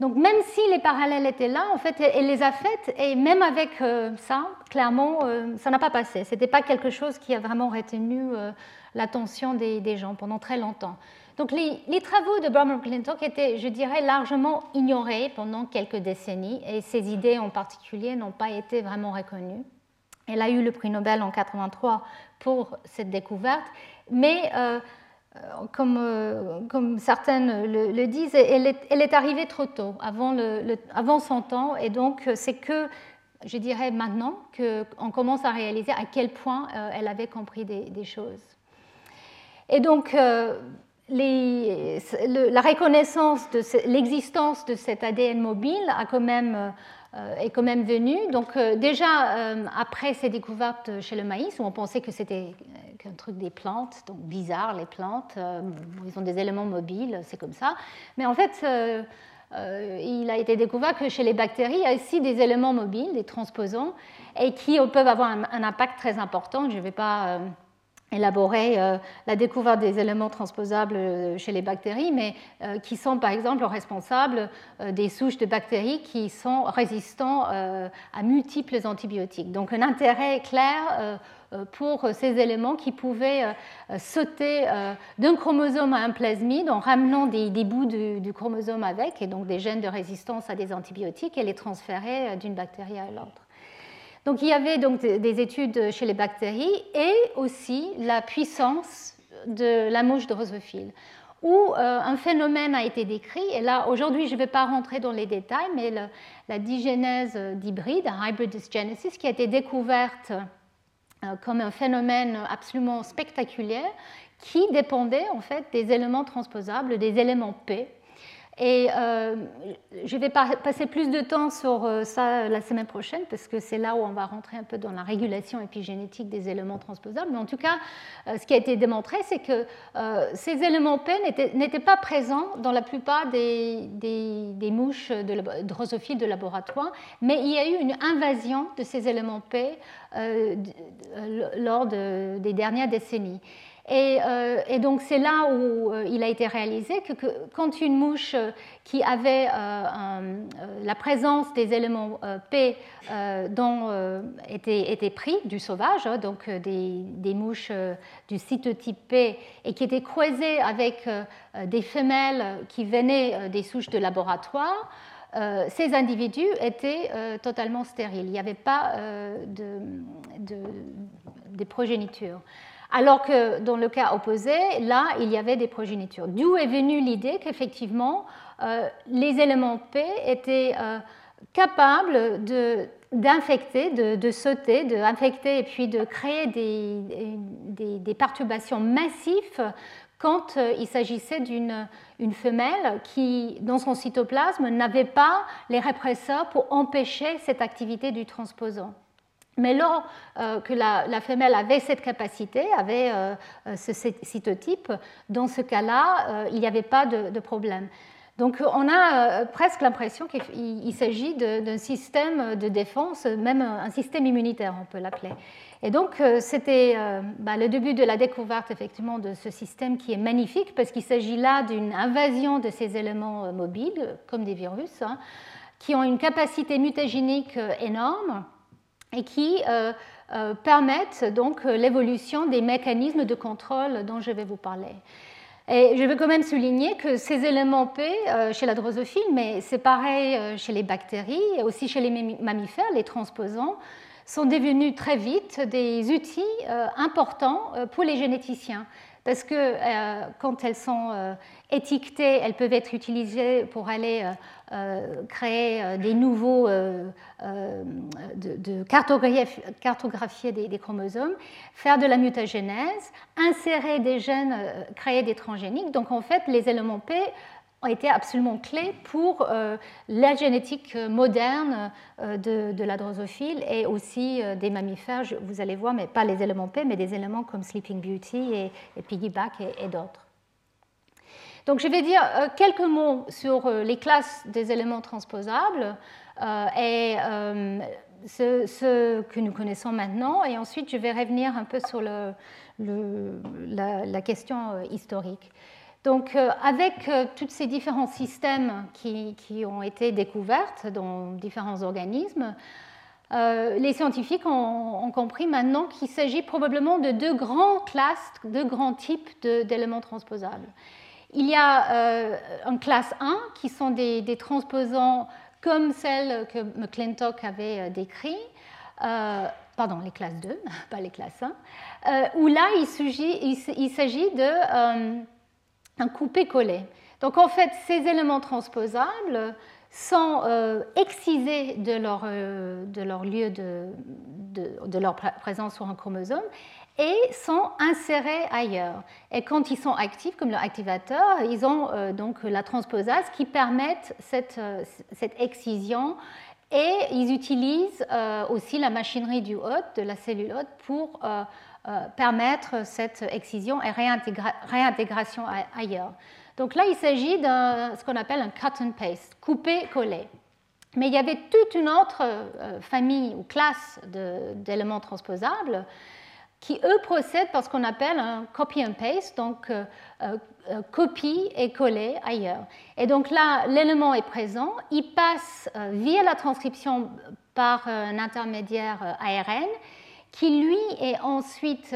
[SPEAKER 2] Donc même si les parallèles étaient là, en fait, elle les a faites et même avec euh, ça, clairement, euh, ça n'a pas passé. Ce n'était pas quelque chose qui a vraiment retenu euh, l'attention des, gens pendant très longtemps. Donc les, travaux de Bram McClintock étaient, je dirais, largement ignorés pendant quelques décennies et ses idées en particulier n'ont pas été vraiment reconnues. Elle a eu le prix Nobel en 83 pour cette découverte, mais comme, euh, comme, certaines le, disent, elle est, arrivée trop tôt, avant, son temps, et donc c'est que, je dirais maintenant, qu'on commence à réaliser à quel point euh, elle avait compris des, choses. Et donc, la reconnaissance de l'existence de cet ADN mobile a quand même euh, est quand même venu. Donc euh, déjà, euh, après ces découvertes chez le maïs, où on pensait que c'était un truc des plantes, donc bizarre les plantes, ils ont des éléments mobiles, c'est comme ça. Mais en fait, il a été découvert que chez les bactéries, il y a aussi des éléments mobiles, des transposons, et qui peuvent avoir un, impact très important. Je ne vais pas élaborer euh, la découverte des éléments transposables euh, chez les bactéries, mais euh, qui sont par exemple responsables des souches de bactéries qui sont résistants à multiples antibiotiques. Donc un intérêt clair pour ces éléments qui pouvaient sauter d'un chromosome à un plasmide en ramenant des, bouts du, chromosome avec, et donc des gènes de résistance à des antibiotiques, et les transférer d'une bactérie à l'autre. Donc il y avait donc des études chez les bactéries et aussi la puissance de la mouche drosophile, où euh, un phénomène a été décrit. Et là, aujourd'hui, je ne vais pas rentrer dans les détails, mais la digénèse d'hybride, hybrid dysgenesis, qui a été découverte euh, comme un phénomène absolument spectaculaire qui dépendait en fait des éléments transposables, des éléments P, et euh, je vais passer plus de temps sur euh, ça la semaine prochaine, parce que c'est là où on va rentrer un peu dans la régulation épigénétique des éléments transposables. Mais en tout cas, euh, ce qui a été démontré, c'est que ces éléments P n'étaient pas présents dans la plupart des, des, mouches de drosophiles de laboratoire, mais il y a eu une invasion de ces éléments P lors des dernières décennies. Euh, et, donc c'est là où euh, il a été réalisé que, quand une mouche euh, qui avait la présence des éléments P était, était, du sauvage, hein, donc des, mouches du cytotype P, et qui étaient croisées avec des femelles qui venaient des souches de laboratoire, ces individus étaient totalement stériles. Il n'y avait pas de, de, progéniture. Alors que dans le cas opposé, là, il y avait des progénitures. D'où est venue l'idée qu'effectivement, euh, les éléments P étaient euh, capables d'infecter, de, sauter, d'infecter et puis de créer des, perturbations massives quand euh, il s'agissait d'une femelle qui, dans son cytoplasme, n'avait pas les répresseurs pour empêcher cette activité du transposant. Mais lors euh, que la, femelle avait cette capacité, avait euh, euh, ce cytotype, dans ce cas-là, il n'y avait pas de, problème. Donc on a presque l'impression qu'il s'agit d'un système de défense, même un système immunitaire, on peut l'appeler. Et donc c'était bah, le début de la découverte effectivement de ce système qui est magnifique parce qu'il s'agit là d'une invasion de ces éléments mobiles, comme des virus, hein, qui ont une capacité mutagénique énorme et qui euh, euh, permettent donc euh, l'évolution des mécanismes de contrôle dont je vais vous parler. Et je veux quand même souligner que ces éléments P chez la drosophile, mais c'est pareil chez les bactéries et aussi chez les mammifères, les transposants, sont devenus très vite des outils importants pour les généticiens parce que quand elles sont étiquetées, elles peuvent être utilisées pour aller créer des nouveaux, de, cartographier, des, chromosomes, faire de la mutagénèse, insérer des gènes, créer des transgéniques. Donc en fait, les éléments P ont été absolument clés pour euh, la génétique moderne euh, de, la drosophile et aussi euh, des mammifères, vous allez voir, mais pas les éléments P, mais des éléments comme Sleeping Beauty et, Piggyback et, d'autres. Donc je vais dire quelques mots sur les classes des éléments transposables et ce, que nous connaissons maintenant, et ensuite je vais revenir un peu sur la, question historique. Donc, euh, avec euh, tous ces différents systèmes qui, ont été découverts dans différents organismes, euh, les scientifiques ont, compris maintenant qu'il s'agit probablement de deux grandes classes, deux grands types d'éléments transposables. Il y a en classe 1 qui sont des, des transposants comme celles que McClintock avait décrit pardon, les classes 2, pas les classes 1, euh, où là, il s'agit de un coupé-collé. Donc en fait, ces éléments transposables sont euh, excisés de leur, euh, de leur lieu de, de, leur présence sur un chromosome et sont insérés ailleurs. Et quand ils sont actifs, comme leur activateur, ils ont donc la transposase qui permet cette, cette excision et ils utilisent euh, aussi la machinerie du hôte, de la cellule hôte, pour euh, euh, permettre cette excision et réintégration ailleurs. Donc là, il s'agit de ce qu'on appelle un cut and paste, couper-coller. Mais il y avait toute une autre famille ou classe d'éléments transposables qui, eux, procèdent par ce qu'on appelle un copy and paste, donc euh, euh, euh, copie et coller ailleurs. Et donc là, l'élément est présent, il passe via la transcription par un intermédiaire ARN qui, lui, est ensuite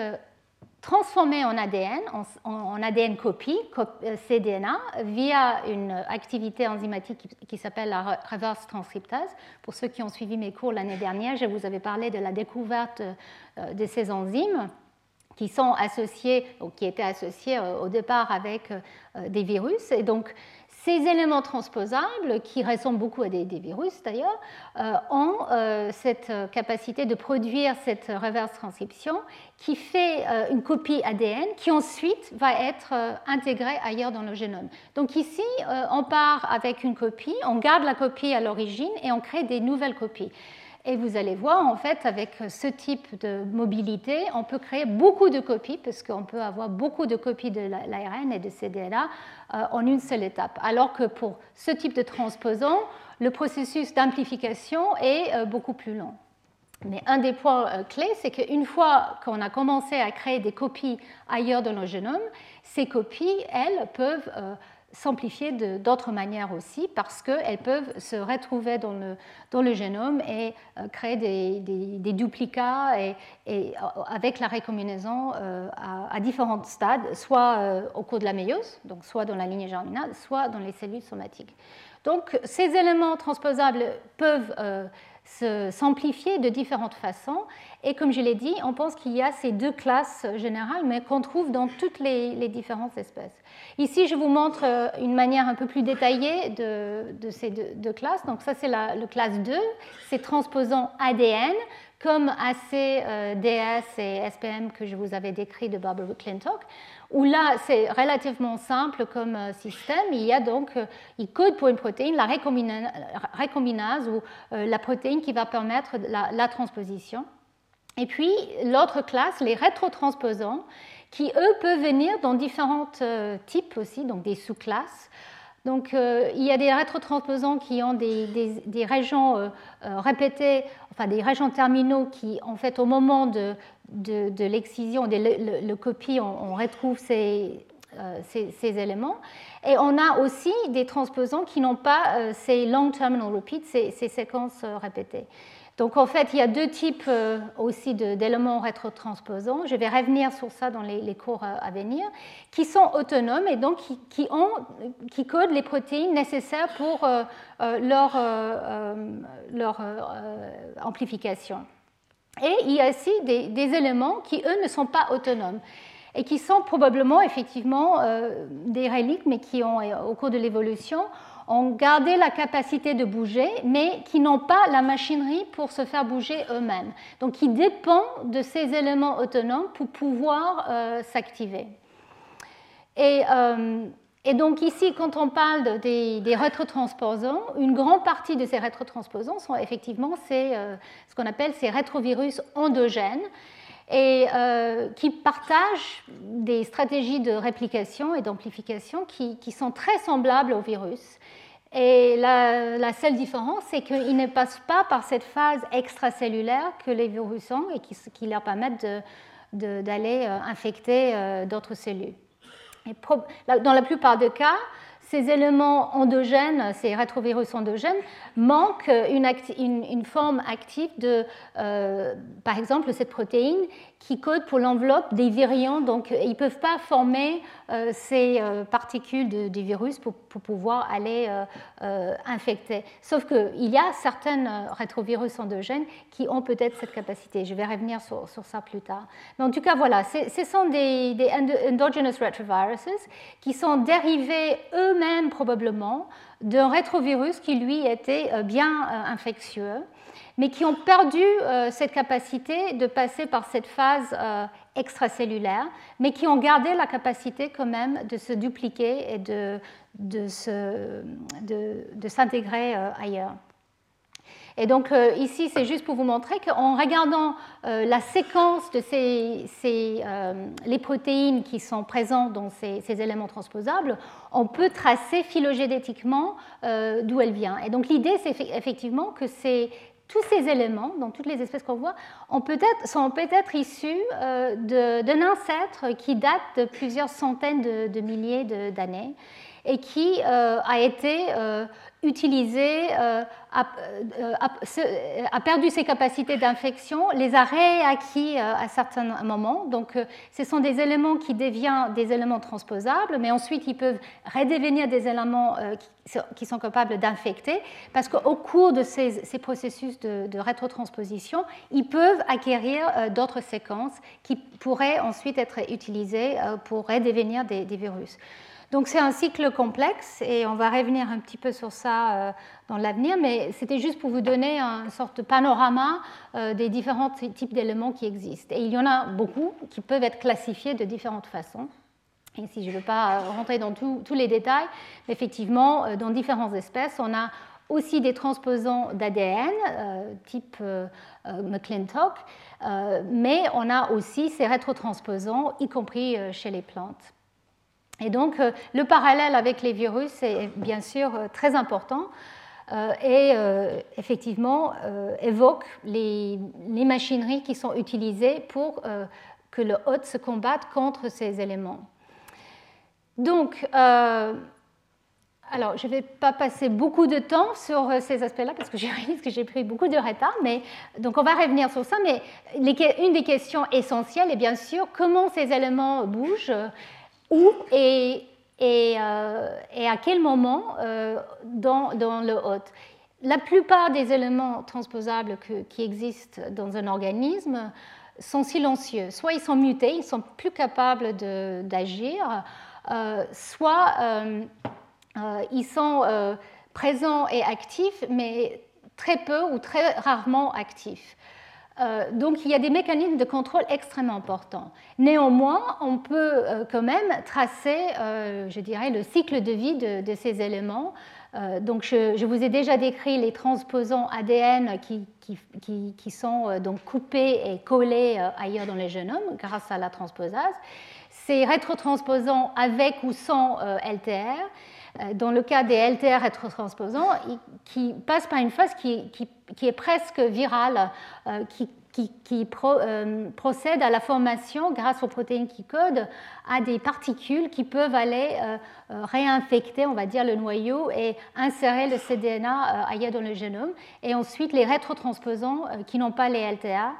[SPEAKER 2] transformé en ADN, en, ADN copie, euh, cDNA, via une activité enzymatique qui, s'appelle la reverse transcriptase. Pour ceux qui ont suivi mes cours l'année dernière, je vous avais parlé de la découverte euh, de ces enzymes qui sont associés, ou qui étaient associés euh, au départ avec des virus. Et donc, ces éléments transposables, qui ressemblent beaucoup à des, virus d'ailleurs, euh, ont euh, cette euh, capacité de produire cette reverse transcription qui fait une copie ADN qui ensuite va être intégrée ailleurs dans le génome. Donc ici, on part avec une copie, on garde la copie à l'origine et on crée des nouvelles copies. Et vous allez voir, en fait, avec ce type de mobilité, on peut créer beaucoup de copies, parce qu'on peut avoir beaucoup de copies de l'ARN et de CDLA en une seule étape. Alors que pour ce type de transposant, le processus d'amplification est euh, beaucoup plus long. Mais un des points euh, clés, c'est qu'une fois qu'on a commencé à créer des copies ailleurs dans le génome, ces copies, elles, peuvent s'amplifier d'autres manières aussi parce qu'elles peuvent se retrouver dans le, dans le génome et euh, créer des, des, duplicats et, euh, avec la recombinaison euh, à, différents stades, soit au cours de la méiose, donc soit dans la lignée germinale, soit dans les cellules somatiques. Donc ces éléments transposables peuvent s'amplifier de différentes façons. Et comme je l'ai dit, on pense qu'il y a ces deux classes générales, mais qu'on trouve dans toutes les, différentes espèces. Ici, je vous montre euh, une manière un peu plus détaillée de, ces deux, classes. Donc ça, c'est le classe 2, c'est transposant ADN, comme ACDS et SPM que je vous avais décrit de Barbara McClintock où là, c'est relativement simple comme euh, système. Il y a donc, euh, il code pour une protéine, la récombinase ou euh, la protéine qui va permettre la, transposition. Et puis, l'autre classe, les rétrotransposants, qui, eux, peuvent venir dans différents types aussi, donc des sous-classes. Donc, il y a des rétrotransposants qui ont des régions répétées, enfin des régions terminaux qui, en fait, au moment de, de, l'excision, de le, copie, on, retrouve euh, ces, éléments. Et on a aussi des transposants qui n'ont pas euh, ces long terminal repeats, ces, séquences euh, répétées. Donc en fait, il y a deux types aussi d'éléments rétrotransposants. Je vais revenir sur ça dans les, cours à venir, qui sont autonomes et donc qui, codent les protéines nécessaires pour leur amplification. Et il y a aussi des, éléments qui, eux, ne sont pas autonomes et qui sont probablement effectivement euh, des reliques, mais qui ont, euh, au cours de l'évolution, ont gardé la capacité de bouger, mais qui n'ont pas la machinerie pour se faire bouger eux-mêmes. Donc, ils dépendent de ces éléments autonomes pour pouvoir euh, s'activer. Et et donc ici, quand on parle des, des rétrotransposants, une grande partie de ces rétrotransposants sont effectivement ces, euh, ce qu'on appelle ces rétrovirus endogènes et euh, qui partagent des stratégies de réplication et d'amplification qui, sont très semblables aux virus. Et la, seule différence, c'est qu'ils ne passent pas par cette phase extracellulaire que les virus ont et qui, qui leur permettent d'aller euh, infecter d'autres cellules dans la plupart des cas, ces éléments endogènes, ces rétrovirus endogènes, manquent une, forme active de, euh, par exemple, cette protéine qui code pour l'enveloppe des virions. Donc, ils ne peuvent pas former euh, ces euh, particules de, des virus pour, pouvoir aller infecter. Sauf qu'il y a certaines rétrovirus endogènes qui ont peut-être cette capacité. Je vais revenir sur, ça plus tard. Mais en tout cas, voilà, ce sont des, des endogenous retroviruses qui sont dérivés eux-mêmes probablement d'un rétrovirus qui lui était euh, bien euh, infectieux, mais qui ont perdu euh, cette capacité de passer par cette phase extracellulaire, mais qui ont gardé la capacité quand même de se dupliquer et de, de s'intégrer ailleurs. Et donc euh, ici, c'est juste pour vous montrer qu'en regardant euh, la séquence de ces, euh, les protéines qui sont présentes dans ces, éléments transposables, on peut tracer phylogénétiquement d'où elles viennent. Et donc l'idée, c'est effectivement que tous ces éléments, dans toutes les espèces qu'on voit, peut sont peut-être issus d'un ancêtre qui date de plusieurs centaines de, milliers d'acnées et qui a été utilisé, euh, euh, a, perdu ses capacités d'infection, les a réacquis euh, à certains moments. Donc, ce sont des éléments qui deviennent des éléments transposables, mais ensuite ils peuvent redevenir des éléments qui sont capables d'infecter, parce qu'au cours de ces, processus de, rétrotransposition, ils peuvent acquérir d'autres séquences qui pourraient ensuite être utilisées pour redevenir des virus. Donc c'est un cycle complexe et on va revenir un petit peu sur ça euh, dans l'avenir, mais c'était juste pour vous donner une sorte de panorama euh, des différents types d'éléments qui existent. Et il y en a beaucoup qui peuvent être classifiés de différentes façons. Et si je ne veux pas euh, rentrer dans tous les détails, effectivement, dans différentes espèces, on a aussi des transposants d'ADN type McClintock, mais on a aussi ces rétrotransposants, y compris chez les plantes. Et donc, euh, le parallèle avec les virus est bien sûr euh, très important euh, et effectivement évoque les, machineries qui sont utilisées pour que le hôte se combatte contre ces éléments. Donc, alors, je ne vais pas passer beaucoup de temps sur ces aspects-là parce que je que j'ai pris beaucoup de retard, mais donc on va revenir sur ça. Mais une des questions essentielles est bien sûr comment ces éléments bougent euh, et, à quel moment euh, dans, le hôte. La plupart des éléments transposables qui existent dans un organisme sont silencieux. Soit ils sont mutés, ils sont plus capables d'agir, euh, soit ils sont présents et actifs, mais très peu ou très rarement actifs. Euh, donc il y a des mécanismes de contrôle extrêmement importants. Néanmoins, on peut euh, quand même tracer, euh, je dirais, le cycle de vie de, ces éléments. donc je, vous ai déjà décrit les transposants ADN qui, qui sont donc coupés et collés ailleurs dans les génomes grâce à la transposase. Ces rétrotransposants avec ou sans LTR dans le cas des LTR rétrotransposants, qui passent par une phase qui, est presque virale, euh, qui, euh, procède à la formation, grâce aux protéines qui codent, à des particules qui peuvent aller réinfecter, on va dire, le noyau et insérer le cDNA ailleurs dans le génome. Et ensuite, les rétrotransposants qui n'ont pas les LTA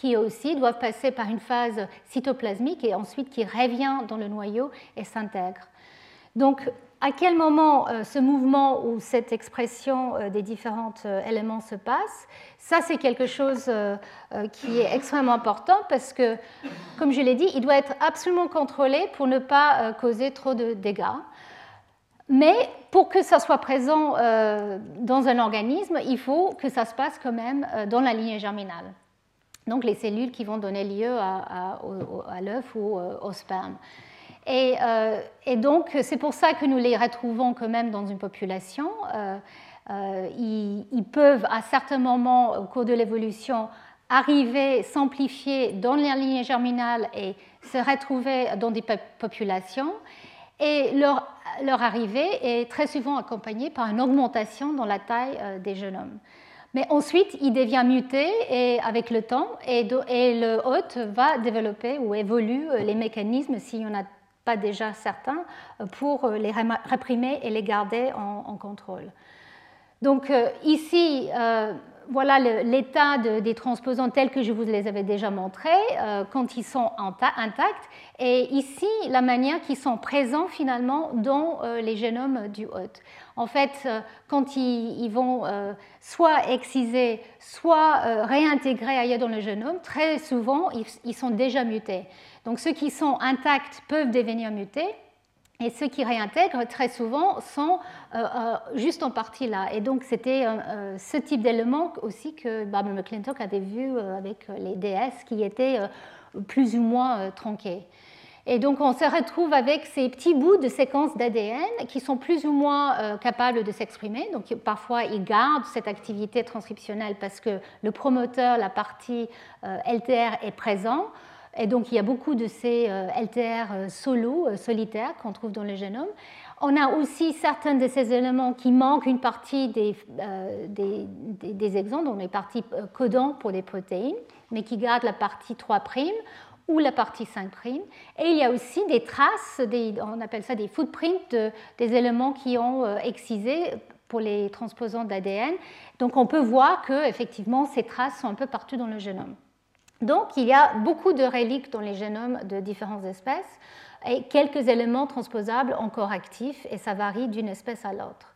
[SPEAKER 2] qui aussi doivent passer par une phase cytoplasmique et ensuite qui revient dans le noyau et s'intègre. Donc, à quel moment euh, ce mouvement ou cette expression euh, des différents euh, éléments se passe, ça c'est quelque chose qui est extrêmement important parce que, comme je l'ai dit, il doit être absolument contrôlé pour ne pas causer trop de dégâts. Mais pour que ça soit présent dans un organisme, il faut que ça se passe quand même dans la lignée germinale. Donc les cellules qui vont donner lieu à, l'œuf ou au sperme. Euh, et, donc, c'est pour ça que nous les retrouvons quand même dans une population. Euh, euh, ils, peuvent, à certains moments au cours de l'évolution, arriver, s'amplifier dans la lignée germinale et se retrouver dans des populations. Et leur, arrivée est très souvent accompagnée par une augmentation dans la taille des génomes. Mais ensuite, il devient muté et avec le temps, et, et le hôte va développer ou évolue les mécanismes s'il y en a pas déjà certains, pour les réprimer et les garder en, contrôle. Donc ici, voilà l'état des transposants tels que je vous les avais déjà montrés euh, quand ils sont intacts. Et ici, la manière qu'ils sont présents finalement dans euh, les génomes du hôte. En fait, euh, quand ils, vont soit exciser, soit réintégrer ailleurs dans le génome, très souvent, ils sont déjà mutés. Donc ceux qui sont intacts peuvent devenir mutés et ceux qui réintègrent très souvent sont euh, euh, juste en partie là. Et donc c'était euh, ce type d'élément aussi que Barbara McClintock avait vu avec les DS qui étaient plus ou moins tronqués. Et donc on se retrouve avec ces petits bouts de séquences d'ADN qui sont plus ou moins capables de s'exprimer. Donc parfois ils gardent cette activité transcriptionnelle parce que le promoteur, la partie LTR est présent. Et donc, il y a beaucoup de ces euh, LTR euh, solo, euh, solitaires, qu'on trouve dans le génome. On a aussi certains de ces éléments qui manquent une partie des, des, exons, donc les parties codants pour des protéines, mais qui gardent la partie 3' ou la partie 5'. Et il y a aussi des traces, on appelle ça des footprints, des éléments qui ont excisé pour les transposants d'ADN. Donc on peut voir que effectivement ces traces sont un peu partout dans le génome. Donc il y a beaucoup de reliques dans les génomes de différentes espèces et quelques éléments transposables encore actifs et ça varie d'une espèce à l'autre.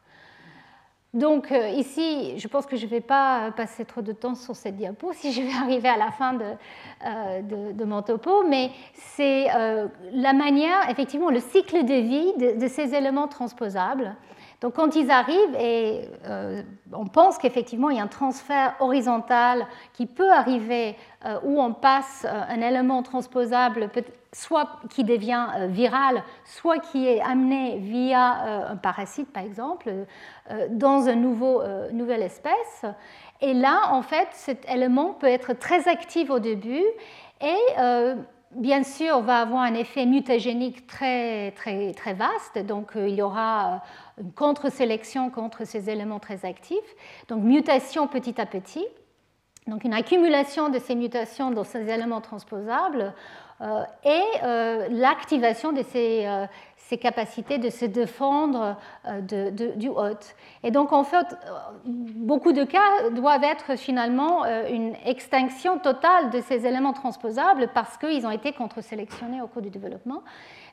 [SPEAKER 2] Donc euh, ici, je pense que je ne vais pas passer trop de temps sur cette diapo si je vais arriver à la fin de, euh, mon topo, mais c'est euh, la manière, effectivement, le cycle de vie de ces éléments transposables donc quand ils arrivent, et euh, on pense qu'effectivement il y a un transfert horizontal qui peut arriver euh, où on passe euh, un élément transposable, soit qui devient viral, soit qui est amené via un parasite par exemple, dans une nouvelle espèce. Et là, en fait, cet élément peut être très actif au début et bien sûr, va avoir un effet mutagénique très, très, très vaste. Donc, il y aura une contre-sélection contre ces éléments très actifs. Donc mutation petit à petit. Donc une accumulation de ces mutations dans ces éléments transposables euh, et euh, l'activation de ces, euh, ces, capacités de se défendre du hôte. Et donc en fait, beaucoup de cas doivent être finalement une extinction totale de ces éléments transposables parce qu'ils ont été contre-sélectionnés au cours du développement.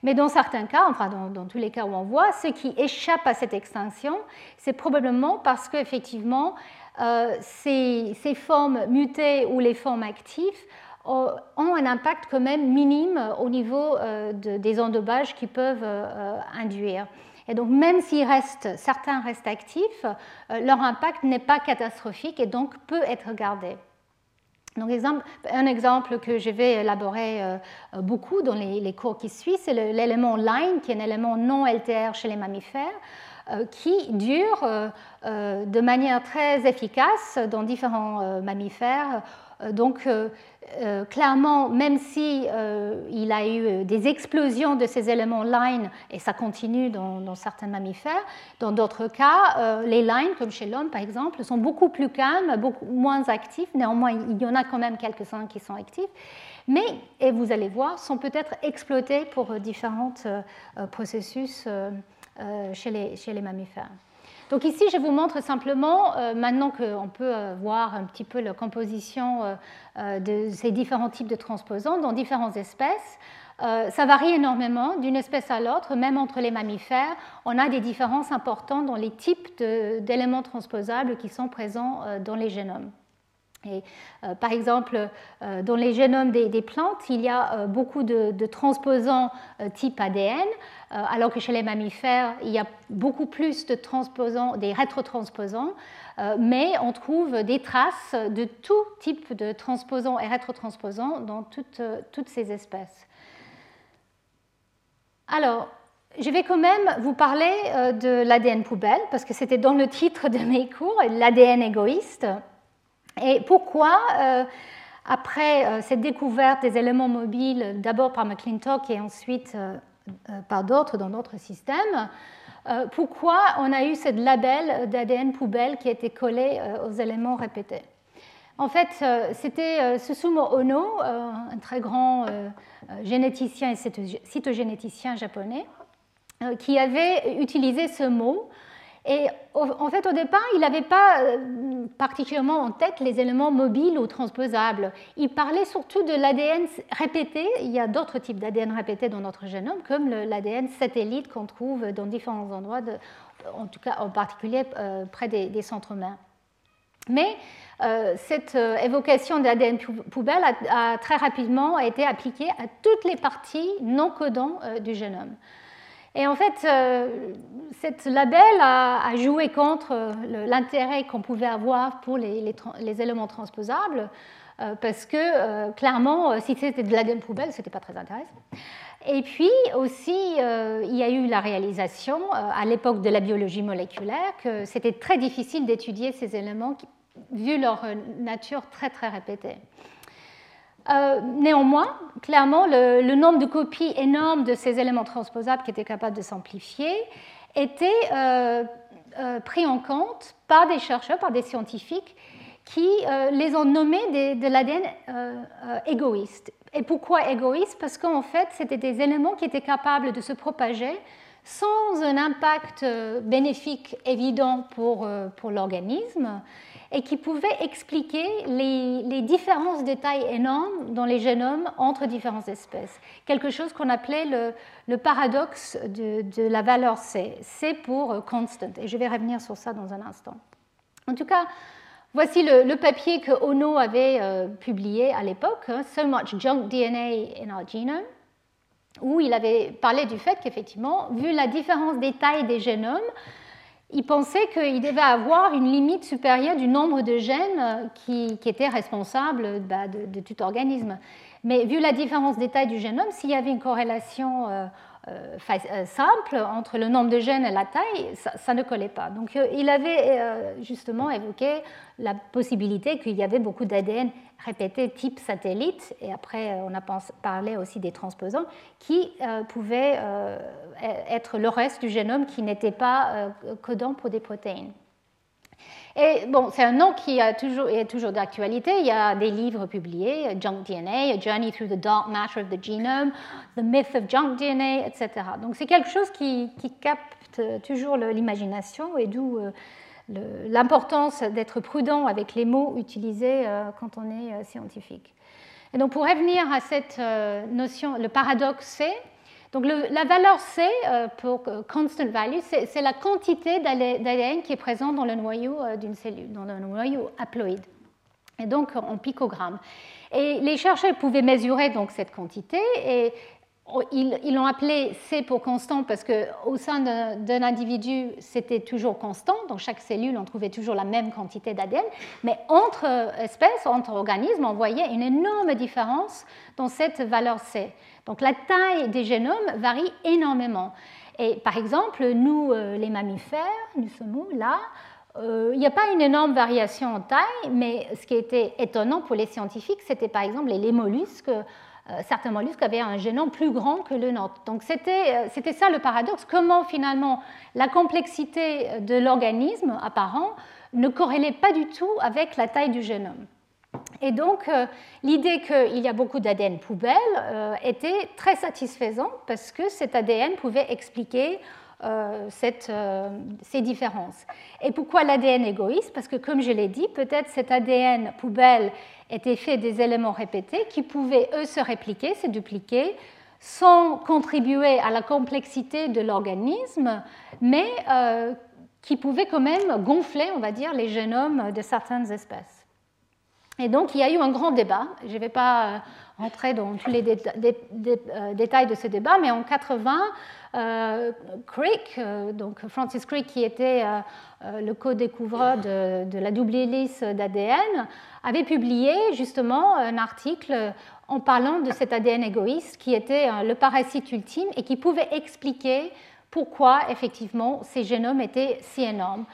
[SPEAKER 2] Mais dans certains cas, enfin dans, tous les cas où on voit, ce qui échappe à cette extinction, c'est probablement parce qu'effectivement, euh, ces, formes mutées ou les formes actives ont un impact quand même minime au niveau euh, des endobages qu'ils peuvent euh, induire. Et donc, même si certains restent actifs, leur impact n'est pas catastrophique et donc peut être gardé. Donc, un exemple que je vais élaborer euh, beaucoup dans les, cours qui suivent, c'est l'élément line, qui est un élément non LTR chez les mammifères, euh, qui dure euh, de manière très efficace dans différents mammifères euh, donc, euh, euh, clairement, même si il a eu des explosions de ces éléments line, et ça continue dans, certains mammifères, dans d'autres cas, les lines, comme chez l'homme par exemple, sont beaucoup plus calmes, beaucoup moins actifs. Néanmoins, il y en a quand même quelques-uns qui sont actifs. Mais, et vous allez voir, sont peut-être exploités pour différents processus chez les mammifères. Donc ici, je vous montre simplement, euh, maintenant qu'on peut euh, voir un petit peu la composition euh, de ces différents types de transposants dans différentes espèces, ça varie énormément d'une espèce à l'autre, même entre les mammifères. On a des différences importantes dans les types d'éléments transposables qui sont présents dans les génomes. Euh, par exemple, euh, dans les génomes des, plantes, il y a euh, beaucoup de, transposants type ADN, alors que chez les mammifères, il y a beaucoup plus de transposants, des rétrotransposants, mais on trouve des traces de tout type de transposants et rétrotransposants dans toutes ces espèces. Alors, je vais quand même vous parler de l'ADN poubelle, parce que c'était dans le titre de mes cours, l'ADN égoïste. Et pourquoi, euh, après euh, cette découverte des éléments mobiles, d'abord par McClintock et ensuite euh, par d'autres dans d'autres systèmes, pourquoi on a eu ce label d'ADN poubelle qui a été collé aux éléments répétés? En fait, c'était Susumu Ono, un très grand généticien et cytogénéticien japonais, qui avait utilisé ce mot et en fait, au départ, il n'avait pas euh, particulièrement en tête les éléments mobiles ou transposables. Il parlait surtout de l'ADN répété. Il y a d'autres types d'ADN répétés dans notre génome, comme l'ADN satellite qu'on trouve dans différents endroits, en tout cas en particulier euh, près des, centres humains. Mais euh, cette évocation d'ADN poubelle a, très rapidement été appliquée à toutes les parties non codants du génome. Et en fait, euh, cette label a, joué contre euh, l'intérêt qu'on pouvait avoir pour les, éléments transposables, euh, parce que clairement, si c'était de l'ADN poubelle, ce n'était pas très intéressant. Et puis aussi, il y a eu la réalisation à l'époque de la biologie moléculaire que c'était très difficile d'étudier ces éléments vu leur nature très très répétée. Euh, néanmoins, clairement, le, nombre de copies énormes de ces éléments transposables qui étaient capables de s'amplifier était euh, euh, pris en compte par des chercheurs, par des scientifiques qui les ont nommés de l'ADN égoïste. Et pourquoi égoïste? Parce qu'en fait, c'était des éléments qui étaient capables de se propager sans un impact bénéfique évident pour l'organisme et qui pouvait expliquer les, différences de taille énormes dans les génomes entre différentes espèces. Quelque chose qu'on appelait le, paradoxe de, la valeur C. C pour constant. Et je vais revenir sur ça dans un instant. En tout cas, voici le, papier que Ono avait euh, publié à l'époque, hein, So Much Junk DNA in Our Genome où il avait parlé du fait qu'effectivement, vu la différence des tailles des génomes, il pensait qu'il devait avoir une limite supérieure du nombre de gènes euh, qui, étaient responsables bah, de, tout organisme. Mais vu la différence des tailles du génome, s'il y avait une corrélation euh, simple entre le nombre de gènes et la taille, ça, ne collait pas. Donc euh, il avait justement évoqué la possibilité qu'il y avait beaucoup d'ADN répétés type satellite, et après on a parlé aussi des transposants, qui pouvaient être le reste du génome qui n'était pas codant pour des protéines. Et bon, c'est un nom qui a toujours, est toujours d'actualité. Il y a des livres publiés, Junk DNA, A Journey Through the Dark Matter of the Genome, The Myth of Junk DNA, etc. Donc c'est quelque chose qui, capte toujours l'imagination et d'où euh, l'importance d'être prudent avec les mots utilisés euh, quand on est euh, scientifique. Et donc pour revenir à cette notion, le paradoxe c'est donc la valeur C euh, pour euh, constant value, c'est la quantité d'ADN qui est présente dans le noyau euh, d'une cellule, dans le noyau haploïde, et donc en picogrammes. Et les chercheurs pouvaient mesurer donc cette quantité et ils l'ont appelé C pour constant parce qu'au sein d'un individu, c'était toujours constant. Dans chaque cellule, on trouvait toujours la même quantité d'ADN. Mais entre espèces, entre organismes, on voyait une énorme différence dans cette valeur C. Donc la taille des génomes varie énormément. Et par exemple, nous, euh, les mammifères, nous sommes là, euh, il n'y a pas une énorme variation en taille, mais ce qui était étonnant pour les scientifiques, c'était par exemple les mollusques. Euh, certains mollusques avaient un génome plus grand que le nôtre. Donc c'était ça le paradoxe. Comment finalement la complexité de l'organisme apparent ne corrélait pas du tout avec la taille du génome. Et donc, euh, l'idée qu'il y a beaucoup d'ADN poubelle euh, était très satisfaisante parce que cet ADN pouvait expliquer euh, ces différences. Et pourquoi l'ADN égoïste? Parce que, comme je l'ai dit, peut-être cet ADN poubelle était fait des éléments répétés qui pouvaient, eux, se répliquer, se dupliquer, sans contribuer à la complexité de l'organisme, mais qui pouvaient quand même gonfler, on va dire, les génomes de certaines espèces. Et donc, il y a eu un grand débat. Je ne vais pas euh, rentrer dans tous les euh, détails de ce débat, mais en 80, euh, Crick, donc Francis Crick, qui était le co-découvreur de, la double hélice d'ADN, avait publié justement un article en parlant de cet ADN égoïste qui était le parasite ultime et qui pouvait expliquer pourquoi effectivement ces génomes étaient si énormes.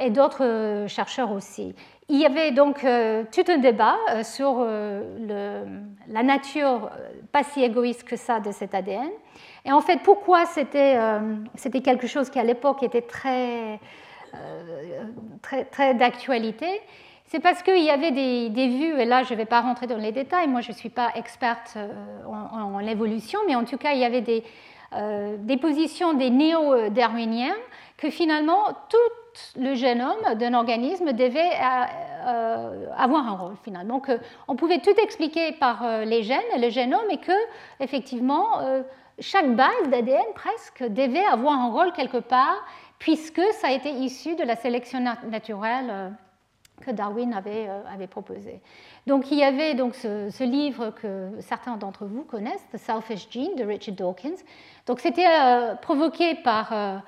[SPEAKER 2] et d'autres chercheurs aussi. Il y avait donc euh, tout un débat euh, sur euh, la nature pas si égoïste que ça de cet ADN. Et en fait, pourquoi c'était quelque chose qui à l'époque était très, très, d'actualité? C'est parce qu'il y avait des, vues, et là je ne vais pas rentrer dans les détails, moi je ne suis pas experte en, l'évolution, mais en tout cas il y avait des, des positions des néo-darwiniens que finalement tout le génome d'un organisme devait euh, avoir un rôle finalement, qu'on pouvait tout expliquer par euh, les gènes et le génome et que effectivement euh, chaque base d'ADN presque devait avoir un rôle quelque part puisque ça a été issu de la sélection naturelle que Darwin avait, avait proposé. Donc il y avait donc ce, livre que certains d'entre vous connaissent, The Selfish Gene de Richard Dawkins. Donc c'était provoqué par euh,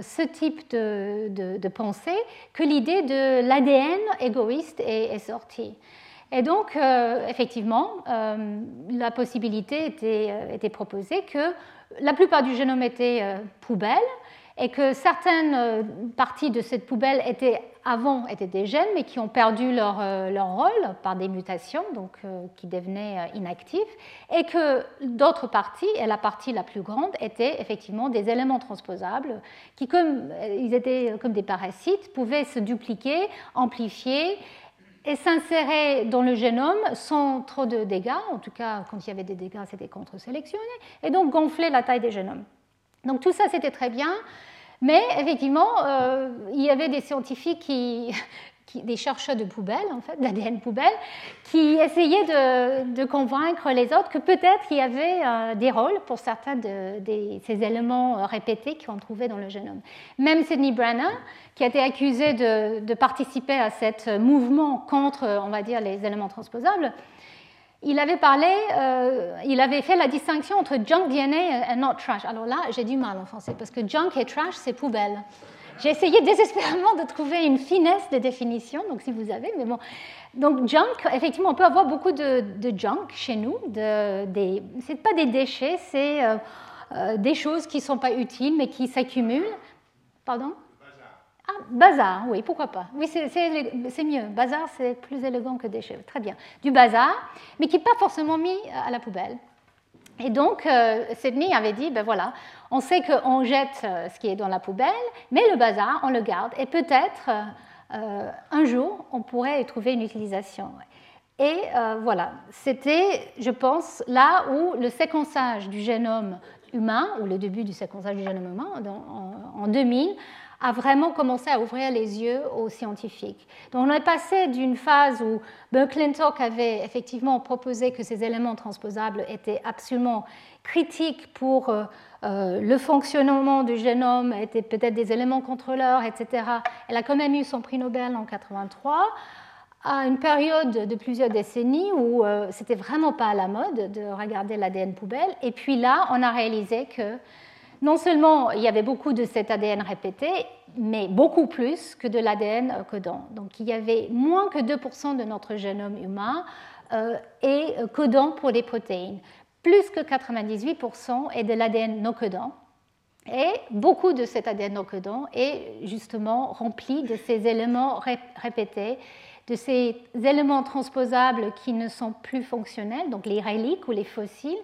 [SPEAKER 2] ce type de, pensée que l'idée de l'ADN égoïste est, sortie. Et donc, euh, effectivement, euh, la possibilité était, était, proposée que la plupart du génome était poubelle et que certaines euh, parties de cette poubelle étaient avant étaient des gènes, mais qui ont perdu leur, euh, leur rôle par des mutations, donc euh, qui devenaient inactifs, et que d'autres parties, et la partie la plus grande, étaient effectivement des éléments transposables, qui, comme ils étaient comme des parasites, pouvaient se dupliquer, amplifier et s'insérer dans le génome sans trop de dégâts, en tout cas quand il y avait des dégâts, c'était contre-sélectionné, et donc gonfler la taille des génomes. Donc tout ça, c'était très bien. Mais effectivement, euh, il y avait des scientifiques des chercheurs de poubelles, en fait, d'ADN poubelle, qui essayaient de, convaincre les autres que peut-être il y avait euh, des rôles pour certains de, ces éléments euh, répétés qu'on trouvait dans le génome. Même Sidney Brenner, qui a été accusé de, de participer à ce mouvement contre, on va dire, les éléments transposables, il avait parlé, euh, il avait fait la distinction entre junk DNA et not trash. Alors là, j'ai du mal en français parce que junk et trash, c'est poubelle. J'ai essayé désespérément de trouver une finesse de définition, donc si vous avez, mais bon. Donc junk, effectivement, on peut avoir beaucoup de, junk chez nous. De, des, c'est pas des déchets, c'est euh, euh, des choses qui ne sont pas utiles mais qui s'accumulent. Pardon? Ah, bazar, oui, pourquoi pas. Oui, c'est mieux. Bazar, c'est plus élégant que déchet. Très bien. Du bazar, mais qui n'est pas forcément mis à la poubelle. Et donc, euh, Sydney avait dit, ben voilà, on sait qu'on jette euh, ce qui est dans la poubelle, mais le bazar, on le garde. Et peut-être, euh, un jour, on pourrait y trouver une utilisation. Et voilà, c'était, je pense, là où le séquençage du génome humain, ou le début du séquençage du génome humain, en, en 2000, a vraiment commencé à ouvrir les yeux aux scientifiques. Donc on est passé d'une phase où McClintock avait effectivement proposé que ces éléments transposables étaient absolument critiques pour euh, euh, le fonctionnement du génome, étaient peut-être des éléments contrôleurs, etc. Elle a quand même eu son prix Nobel en 83 à une période de plusieurs décennies où euh, c'était vraiment pas à la mode de regarder l'ADN poubelle. Et puis là, on a réalisé que non seulement il y avait beaucoup de cet ADN répété, mais beaucoup plus que de l'ADN codant. Donc il y avait moins que 2% de notre génome humain euh, et codant pour les protéines. Plus que 98% est de l'ADN non codant. Et beaucoup de cet ADN non codant est justement rempli de ces éléments répétés, de ces éléments transposables qui ne sont plus fonctionnels, donc les reliques ou les fossiles,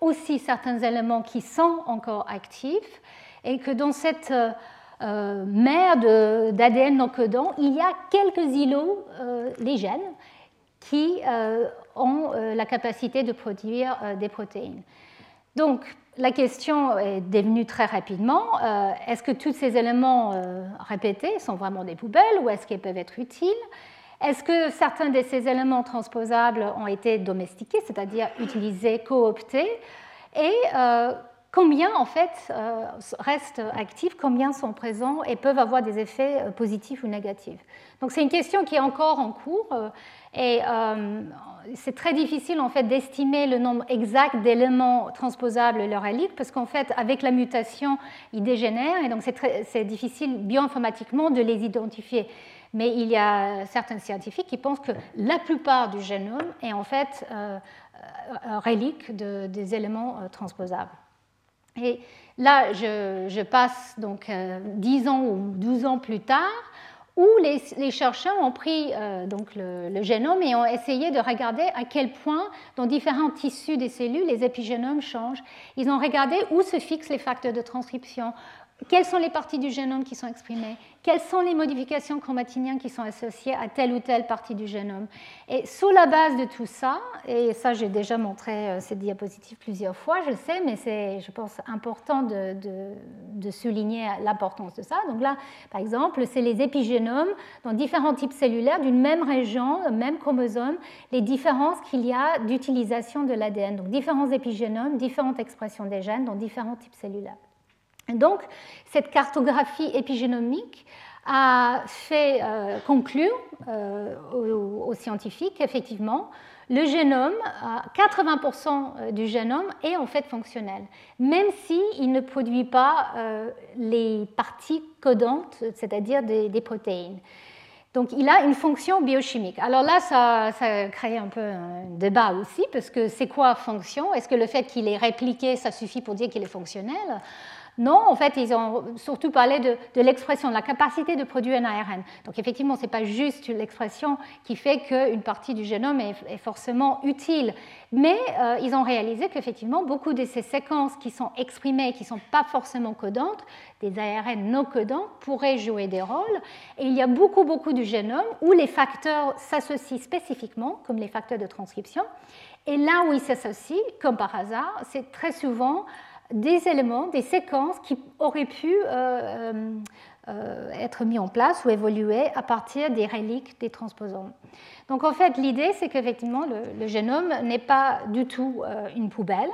[SPEAKER 2] aussi certains éléments qui sont encore actifs, et que dans cette euh, euh, mer d'ADN non codant, il y a quelques îlots, euh, les gènes, qui ont la capacité de produire des protéines. Donc, la question est devenue très rapidement, est-ce que tous ces éléments répétés sont vraiment des poubelles ou est-ce qu'ils peuvent être utiles? Est-ce que certains de ces éléments transposables ont été domestiqués, c'est-à-dire utilisés, cooptés Et euh, combien, en fait, euh, restent actifs, combien sont présents et peuvent avoir des effets euh, positifs ou négatifs Donc, c'est une question qui est encore en cours et c'est très difficile, en fait, d'estimer le nombre exact d'éléments transposables leur élite parce qu'en fait, avec la mutation, ils dégénèrent et donc c'est difficile bioinformatiquement de les identifier mais il y a certains scientifiques qui pensent que la plupart du génome est en fait euh, euh relique de, des éléments euh, transposables. Et là, je, passe donc 10 euh, ans ou 12 ans plus tard, où les, chercheurs ont pris donc le, génome et ont essayé de regarder à quel point, dans différents tissus des cellules, les épigénomes changent. Ils ont regardé où se fixent les facteurs de transcription, quelles sont les parties du génome qui sont exprimées, quelles sont les modifications chromatiniennes qui sont associées à telle ou telle partie du génome? Et sous la base de tout ça, et ça j'ai déjà montré euh, cette diapositive plusieurs fois, je sais, mais c'est, je pense, important de, de souligner l'importance de ça. Donc là, par exemple, c'est les épigénomes dans différents types cellulaires d'une même région, même chromosome, les différences qu'il y a d'utilisation de l'ADN. Donc différents épigénomes, différentes expressions des gènes dans différents types cellulaires. Donc, cette cartographie épigénomique a fait euh, conclure euh, aux, scientifiques qu'effectivement, le génome, 80% euh, du génome est en fait fonctionnel, même s'il ne produit pas les parties codantes, c'est-à-dire des, protéines. Donc il a une fonction biochimique. Alors là, ça, ça crée un peu un débat aussi, parce que c'est quoi fonction? Est-ce que le fait qu'il est répliqué, ça suffit pour dire qu'il est fonctionnel? Non, en fait, ils ont surtout parlé de, l'expression, de la capacité de produire un ARN. Donc effectivement, ce n'est pas juste l'expression qui fait qu'une partie du génome est, forcément utile, mais euh, ils ont réalisé qu'effectivement, beaucoup de ces séquences qui sont exprimées, qui ne sont pas forcément codantes, des ARN non codants, pourraient jouer des rôles. Et il y a beaucoup, beaucoup du génome où les facteurs s'associent spécifiquement, comme les facteurs de transcription. Et là où ils s'associent, comme par hasard, c'est très souvent des éléments, des séquences qui auraient pu euh, euh, euh, être mis en place ou évoluer à partir des reliques des transposons. Donc en fait, l'idée, c'est qu'effectivement, le, génome n'est pas du tout une poubelle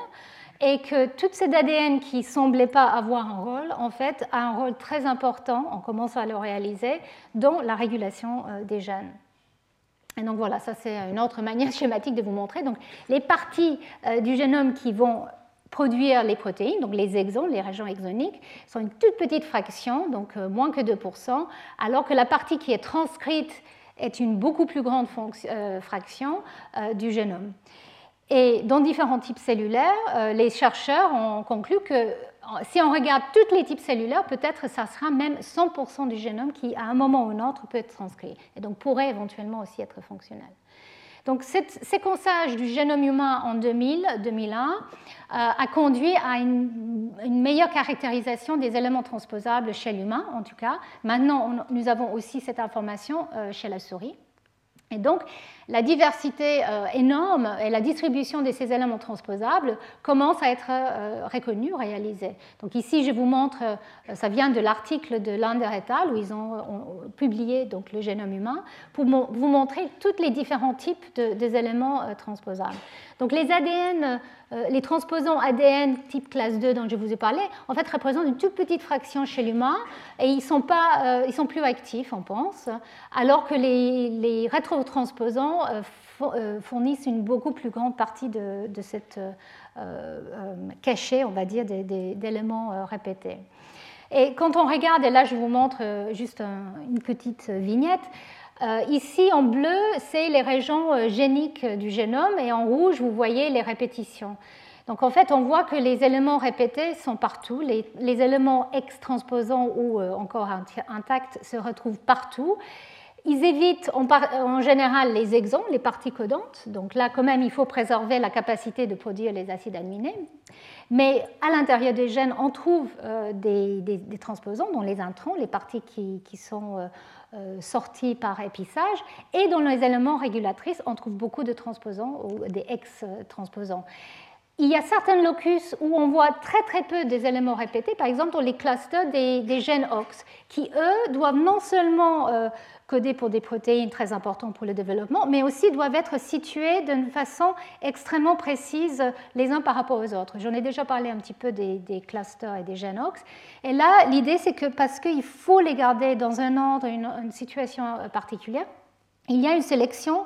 [SPEAKER 2] et que toutes ces ADN qui ne semblaient pas avoir un rôle, en fait, a un rôle très important, on commence à le réaliser, dans la régulation des gènes. Et donc voilà, ça c'est une autre manière schématique de vous montrer. Donc les parties du génome qui vont produire les protéines, donc les exons, les régions exoniques, sont une toute petite fraction, donc euh, moins que 2%, alors que la partie qui est transcrite est une beaucoup plus grande euh, fraction euh, du génome. Et dans différents types cellulaires, les chercheurs ont conclu que si on regarde tous les types cellulaires, peut-être ça sera même 100% du génome qui, à un moment ou un autre, peut être transcrit et donc pourrait éventuellement aussi être fonctionnel. Donc, ce séquençage du génome humain en 2000-2001 euh, a conduit à une, meilleure caractérisation des éléments transposables chez l'humain, en tout cas. Maintenant, nous avons aussi cette information euh, chez la souris. Et donc, la diversité euh, énorme et la distribution de ces éléments transposables commencent à être euh, reconnus, réalisés. Donc ici, je vous montre, euh, ça vient de l'article de Lander et al., où ils ont, publié donc, le génome humain, pour vous montrer tous les différents types de, éléments transposables. Donc les ADN, les transposants ADN type classe 2 dont je vous ai parlé, en fait représentent une toute petite fraction chez l'humain et ils sont, pas, ils sont plus actifs, on pense, alors que les, les rétrotransposants euh, fournissent une beaucoup plus grande partie de, cette cachée, on va dire, d'éléments répétés. Et quand on regarde, et là je vous montre juste une petite vignette, euh, ici, en bleu, c'est les régions euh, géniques du génome et en rouge, vous voyez les répétitions. Donc en fait, on voit que les éléments répétés sont partout, les, éléments ex-transposants ou euh, encore intacts se retrouvent partout. Ils évitent en, général les exons, les parties codantes. Donc là, quand même, il faut préserver la capacité de produire les acides aminés. Mais à l'intérieur des gènes, on trouve des, transposants, dont les introns, les parties qui, sont euh, sortis par épissage. Et dans les éléments régulatrices, on trouve beaucoup de transposants ou des ex-transposants. Il y a certains locus où on voit très très peu des éléments répétés, par exemple dans les clusters des, gènes OX, qui eux doivent non seulement euh, coder pour des protéines très importantes pour le développement, mais aussi doivent être situés d'une façon extrêmement précise les uns par rapport aux autres. J'en ai déjà parlé un petit peu des, clusters et des gènes OX. Et là, l'idée, c'est que parce qu'il faut les garder dans un ordre, une, situation particulière, il y a une sélection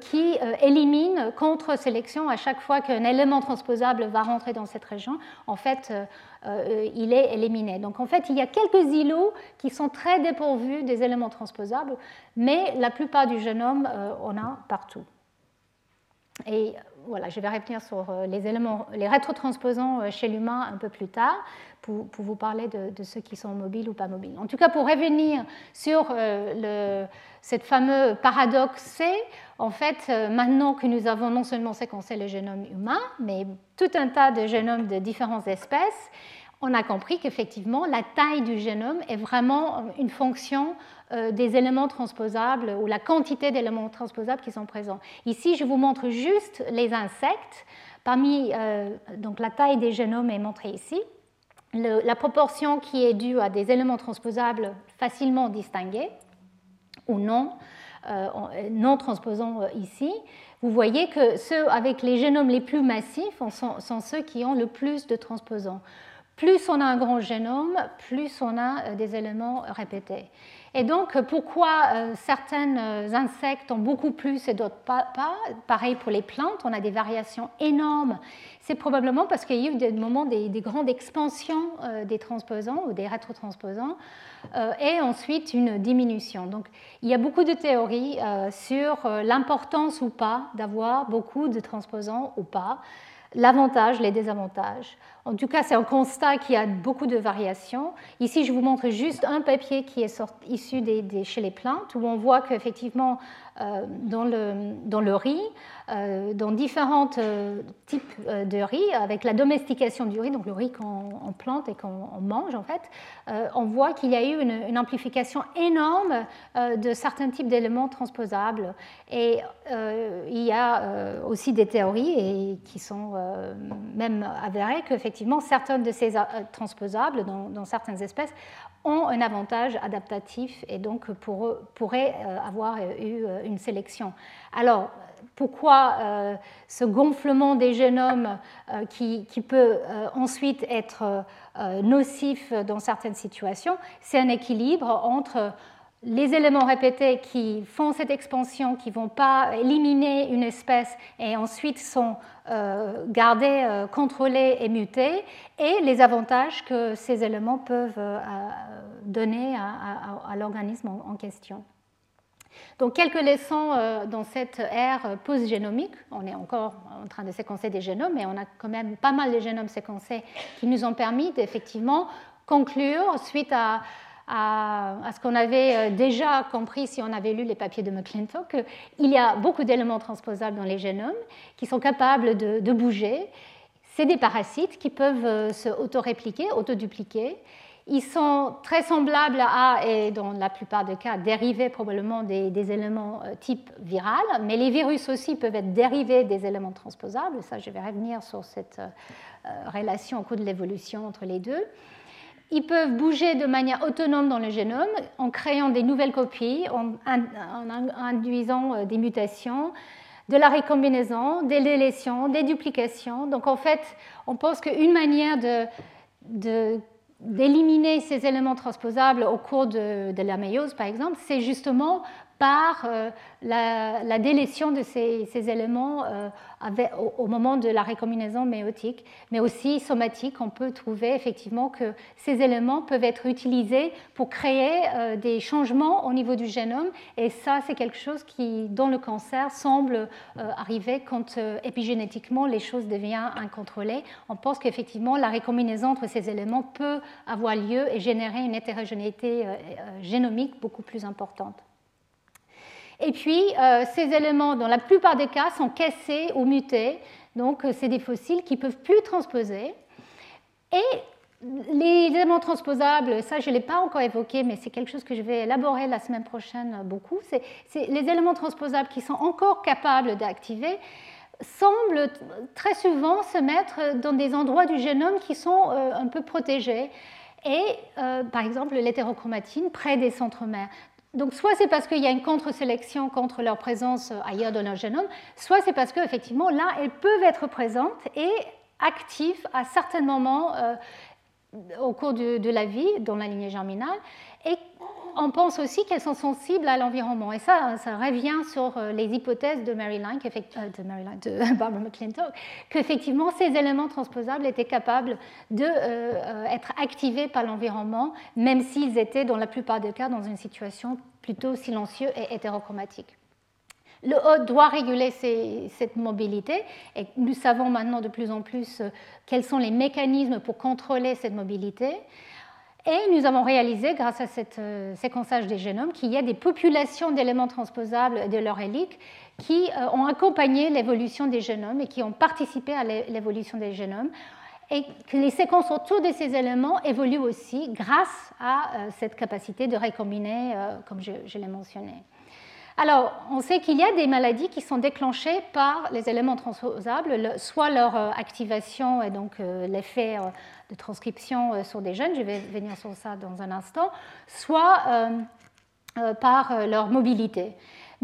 [SPEAKER 2] qui euh, élimine contre-sélection à chaque fois qu'un élément transposable va rentrer dans cette région. En fait, euh, il est éliminé. Donc en fait, il y a quelques îlots qui sont très dépourvus des éléments transposables, mais la plupart du génome, on a partout. Et voilà, je vais revenir sur les éléments, les rétrotransposants chez l'humain un peu plus tard pour, vous parler de, ceux qui sont mobiles ou pas mobiles. En tout cas, pour revenir sur le, cette fameux paradoxe C, en fait, euh, maintenant que nous avons non seulement séquencé le génome humain, mais tout un tas de génomes de différentes espèces, on a compris qu'effectivement, la taille du génome est vraiment une fonction euh, des éléments transposables ou la quantité d'éléments transposables qui sont présents. Ici, je vous montre juste les insectes. Parmi euh, donc la taille des génomes est montrée ici. la proportion qui est due à des éléments transposables facilement distingués ou non, non transposants ici, vous voyez que ceux avec les génomes les plus massifs sont, sont ceux qui ont le plus de transposants. Plus on a un grand génome, plus on a des éléments répétés. Et donc, pourquoi euh, certains euh, insectes ont beaucoup plus et d'autres pas, Pareil pour les plantes, on a des variations énormes. C'est probablement parce qu'il y a eu des moments des, grandes expansions euh, des transposants ou des rétrotransposants et ensuite une diminution. Donc, il y a beaucoup de théories sur l'importance ou pas d'avoir beaucoup de transposants ou pas l'avantage, les désavantages. En tout cas, c'est un constat qui a beaucoup de variations. Ici, je vous montre juste un papier qui est issu des, chez les plantes, où on voit qu'effectivement, dans, le, dans le riz, euh, dans différents euh, types de riz, avec la domestication du riz, donc le riz qu'on plante et qu'on mange en fait, on voit qu'il y a eu une, amplification énorme de certains types d'éléments transposables. Et il y a aussi des théories et qui sont même avérées qu'effectivement certains de ces transposables dans certaines espèces ont un avantage adaptatif et donc pour, pourraient avoir eu une sélection. Alors, pourquoi euh, ce gonflement des génomes euh, qui, peut euh, ensuite être nocif dans certaines situations, c'est un équilibre entre les éléments répétés qui font cette expansion, qui ne vont pas éliminer une espèce et ensuite sont gardés, contrôlés et mutés, et les avantages que ces éléments peuvent donner à, l'organisme en question. Donc quelques leçons euh, dans cette ère post-génomique. On est encore en train de séquencer des génomes, mais on a quand même pas mal de génomes séquencés qui nous ont permis d'effectivement conclure, suite à, ce qu'on avait euh, déjà compris si on avait lu les papiers de McClintock, qu'il y a beaucoup d'éléments transposables dans les génomes qui sont capables de, bouger. C'est des parasites qui peuvent euh, se auto-répliquer, auto-dupliquer ils sont très semblables à, et dans la plupart des cas, dérivés probablement des, éléments euh, type viral, mais les virus aussi peuvent être dérivés des éléments transposables. Ça, je vais revenir sur cette relation au cours de l'évolution entre les deux. Ils peuvent bouger de manière autonome dans le génome en créant des nouvelles copies, en, induisant des mutations, de la récombinaison, des délétions, des duplications. Donc en fait, on pense qu'une manière d'éliminer ces éléments transposables au cours de, de la méiose, par exemple, c'est justement par euh, la, délétion de ces, éléments euh, au, moment de la récombinaison méotique, mais aussi somatique. On peut trouver effectivement que ces éléments peuvent être utilisés pour créer euh, des changements au niveau du génome, et ça, c'est quelque chose qui, dans le cancer, semble arriver quand épigénétiquement les choses deviennent incontrôlées. On pense qu'effectivement, la récombinaison entre ces éléments peut avoir lieu et générer une hétérogénéité génomique beaucoup plus importante. Et puis, euh, ces éléments, dans la plupart des cas, sont cassés ou mutés. Donc, euh, c'est des fossiles qui ne peuvent plus transposer. Et les éléments transposables, ça je ne l'ai pas encore évoqué, mais c'est quelque chose que je vais élaborer la semaine prochaine beaucoup. C'est les éléments transposables qui sont encore capables d'activer semblent très souvent se mettre dans des endroits du génome qui sont euh, un peu protégés. Et par exemple l'hétérochromatine près des centromères. Donc, soit c'est parce qu'il y a une contre-sélection contre leur présence ailleurs dans leur génome, soit c'est parce qu'effectivement, là, elles peuvent être présentes et actives à certains moments euh, au cours de, la vie, dans la lignée germinale. Et on pense aussi qu'elles sont sensibles à l'environnement. Et ça, ça revient sur euh, les hypothèses de euh, de, Barbara McClintock, qu'effectivement, ces éléments transposables étaient capables d'être euh, activés par l'environnement, même s'ils étaient, dans la plupart des cas, dans une situation plutôt silencieuse et hétérochromatique. Le hôte doit réguler cette mobilité et nous savons maintenant de plus en plus quels sont les mécanismes pour contrôler cette mobilité. Et nous avons réalisé, grâce à ce euh, séquençage des génomes, qu'il y a des populations d'éléments transposables et de leur hélique qui euh, ont accompagné l'évolution des génomes et qui ont participé à l'évolution des génomes. et que les séquences autour de ces éléments évoluent aussi grâce à cette capacité de récombiner, comme je l'ai mentionné. Alors, on sait qu'il y a des maladies qui sont déclenchées par les éléments transposables, soit leur activation et donc l'effet de transcription sur des gènes, je vais venir sur ça dans un instant, soit par leur mobilité.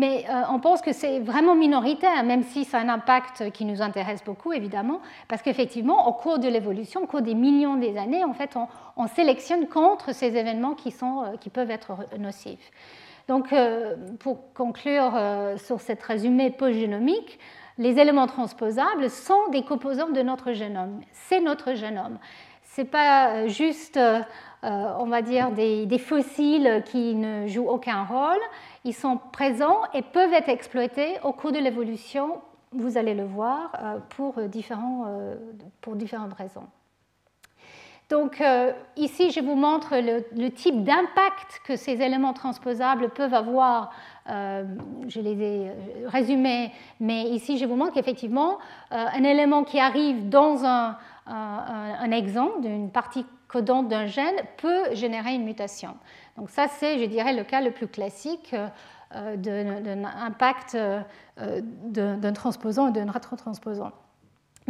[SPEAKER 2] Mais euh, on pense que c'est vraiment minoritaire, même si c'est un impact qui nous intéresse beaucoup, évidemment, parce qu'effectivement, au cours de l'évolution, au cours des millions des années, en fait, on, sélectionne contre ces événements qui, sont, euh, qui peuvent être nocifs. Donc, euh, pour conclure sur cette résumé post-génomique, les éléments transposables sont des composants de notre génome. C'est notre génome. Ce n'est pas juste, on va dire, des, des fossiles qui ne jouent aucun rôle ils sont présents et peuvent être exploités au cours de l'évolution, vous allez le voir, euh, pour, euh, différents, euh, pour différentes raisons. Donc ici, je vous montre le, type d'impact que ces éléments transposables peuvent avoir. je les ai résumés, mais ici, je vous montre qu'effectivement, un élément qui arrive dans un, un, exon d'une partie codante d'un gène peut générer une mutation. Donc ça, c'est, je dirais, le cas le plus classique euh, d'un impact euh, d'un transposant et d'un rétrotransposant.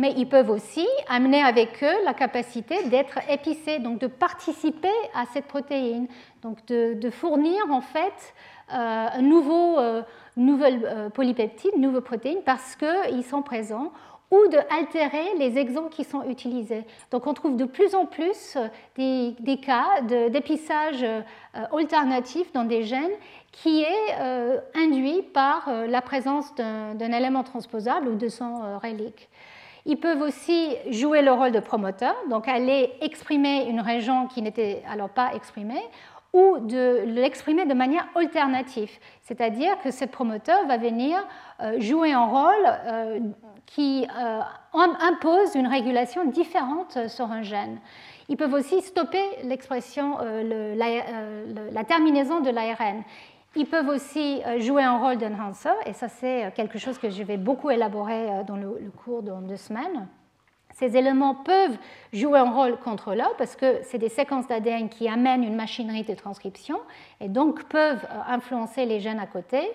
[SPEAKER 2] Mais ils peuvent aussi amener avec eux la capacité d'être épicés, donc de participer à cette protéine, donc de, fournir en fait euh, un nouveau, une nouvelle polypeptide, une nouvelle protéine, parce qu'ils sont présents ou de altérer les exons qui sont utilisés. Donc on trouve de plus en plus euh, des, cas d'épissage euh, alternatif dans des gènes qui est euh, induit par la présence d'un élément transposable ou de son relique. Ils peuvent aussi jouer le rôle de promoteur, donc aller exprimer une région qui n'était alors pas exprimée, ou de l'exprimer de manière alternative, c'est-à-dire que ce promoteur va venir jouer un rôle qui euh, imposent une régulation différente sur un gène. Ils peuvent aussi stopper l'expression, euh, euh, la, terminaison de l'ARN. Ils peuvent aussi jouer un rôle d'enhancer, et ça c'est quelque chose que je vais beaucoup élaborer dans le, cours dans deux semaines. Ces éléments peuvent jouer un rôle contrôleur parce que c'est des séquences d'ADN qui amènent une machinerie de transcription et donc peuvent influencer les gènes à côté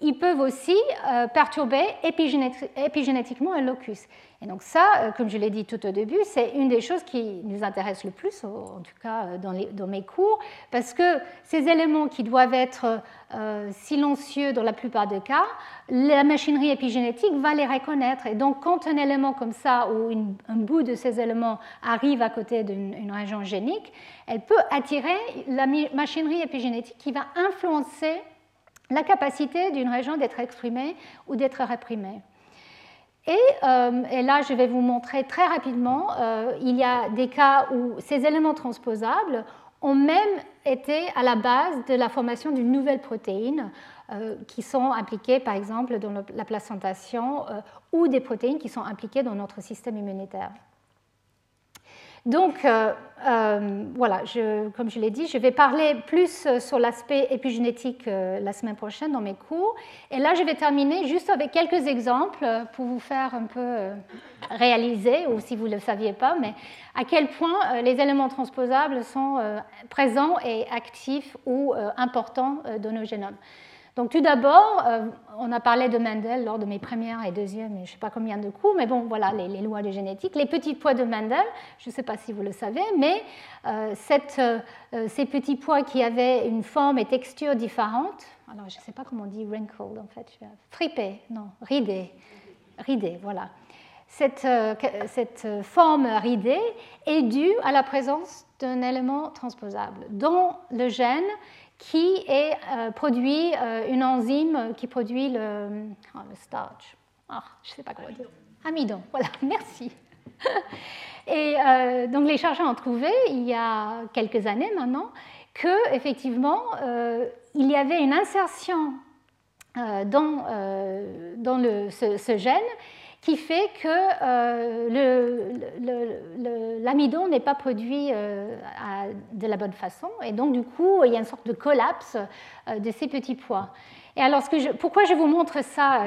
[SPEAKER 2] ils peuvent aussi euh, perturber épigénétiquement un locus. Et donc ça, euh, comme je l'ai dit tout au début, c'est une des choses qui nous intéresse le plus, en tout cas euh, dans, mes cours, parce que ces éléments qui doivent être silencieux dans la plupart des cas, la machinerie épigénétique va les reconnaître. Et donc quand un élément comme ça, ou un bout de ces éléments arrive à côté d'une région génique, elle peut attirer la machinerie épigénétique qui va influencer la capacité d'une région d'être exprimée ou d'être réprimée. Euh, et, là, je vais vous montrer très rapidement, euh, il y a des cas où ces éléments transposables ont même été à la base de la formation d'une nouvelle protéine euh, qui sont impliquées, par exemple, dans la placentation ou des protéines qui sont impliquées dans notre système immunitaire. Donc, euh, euh, voilà, comme je l'ai dit, je vais parler plus euh, sur l'aspect épigénétique la semaine prochaine dans mes cours. Et là, je vais terminer juste avec quelques exemples pour vous faire un peu réaliser, ou si vous ne le saviez pas, mais à quel point les éléments transposables sont présents et actifs ou importants dans nos génomes. Donc tout d'abord, euh, on a parlé de Mendel lors de mes premières et deuxièmes, je ne sais pas combien de cours, mais bon, voilà les, lois de génétique. Les petits pois de Mendel, je ne sais pas si vous le savez, mais euh, euh, ces petits pois qui avaient une forme et texture différentes, alors je ne sais pas comment on dit wrinkled en fait, fripé, non, ridé, ridé, voilà. Cette, cette, forme ridée est due à la présence d'un élément transposable dont le gène qui est euh, produit euh, une enzyme qui produit le, oh, le starch. Ah, je ne sais pas comment dire. Amidon, voilà, merci. Et euh, donc les chercheurs ont trouvé, il y a quelques années maintenant, que effectivement il y avait une insertion dans, dans le, ce, gène qui fait que euh, l'amidon n'est pas produit euh, de la bonne façon. Et donc, du coup, il y a une sorte de collapse euh, de ces petits pois. Et alors, pourquoi je vous montre ça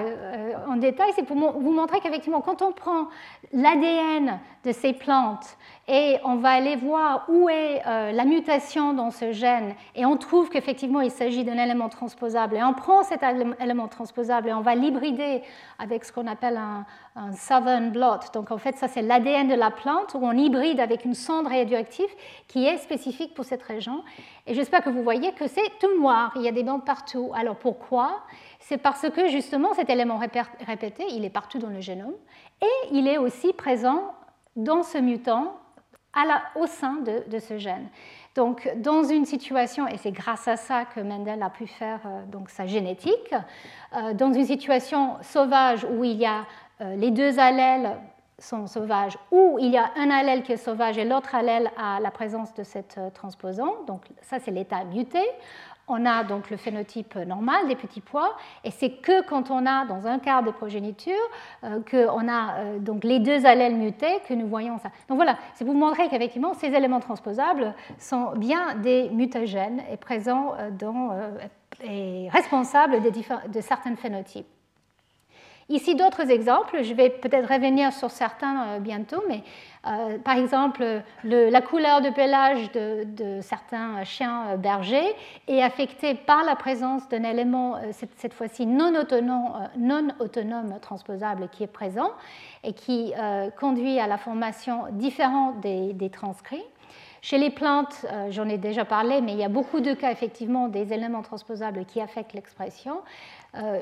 [SPEAKER 2] en détail C'est pour vous montrer qu'effectivement, quand on prend l'ADN de ces plantes et on va aller voir où est euh, la mutation dans ce gène et on trouve qu'effectivement il s'agit d'un élément transposable et on prend cet élément transposable et on va l'hybrider avec ce qu'on appelle un, southern blot. Donc en fait ça c'est l'ADN de la plante où on hybride avec une sonde radioactive qui est spécifique pour cette région. Et j'espère que vous voyez que c'est tout noir, il y a des bandes partout. Alors pourquoi? C'est parce que justement cet élément répété, il est partout dans le génome et il est aussi présent dans ce mutant au sein de, ce gène. Donc, dans une situation, et c'est grâce à ça que Mendel a pu faire euh, donc, sa génétique, euh, dans une situation sauvage où il y a euh, les deux allèles sont sauvages, ou il y a un allèle qui est sauvage et l'autre allèle a la présence de cette transposant, donc ça c'est l'état muté, on a donc le phénotype normal des petits pois, et c'est que quand on a, dans un quart de progéniture, euh, qu'on a euh, donc les deux allèles mutés que nous voyons ça. Donc voilà, c'est pour vous montrer qu'effectivement, ces éléments transposables sont bien des mutagènes et présents euh, et responsables de certains phénotypes. Ici, d'autres exemples, je vais peut-être revenir sur certains bientôt, mais euh, par exemple, la couleur de pelage de, certains chiens euh, bergers est affectée par la présence d'un élément, euh, cette, fois-ci non autonome, transposable qui est présent et qui conduit à la formation différente des, transcrits. Chez les plantes, j'en ai déjà parlé, mais il y a beaucoup de cas effectivement des éléments transposables qui affectent l'expression.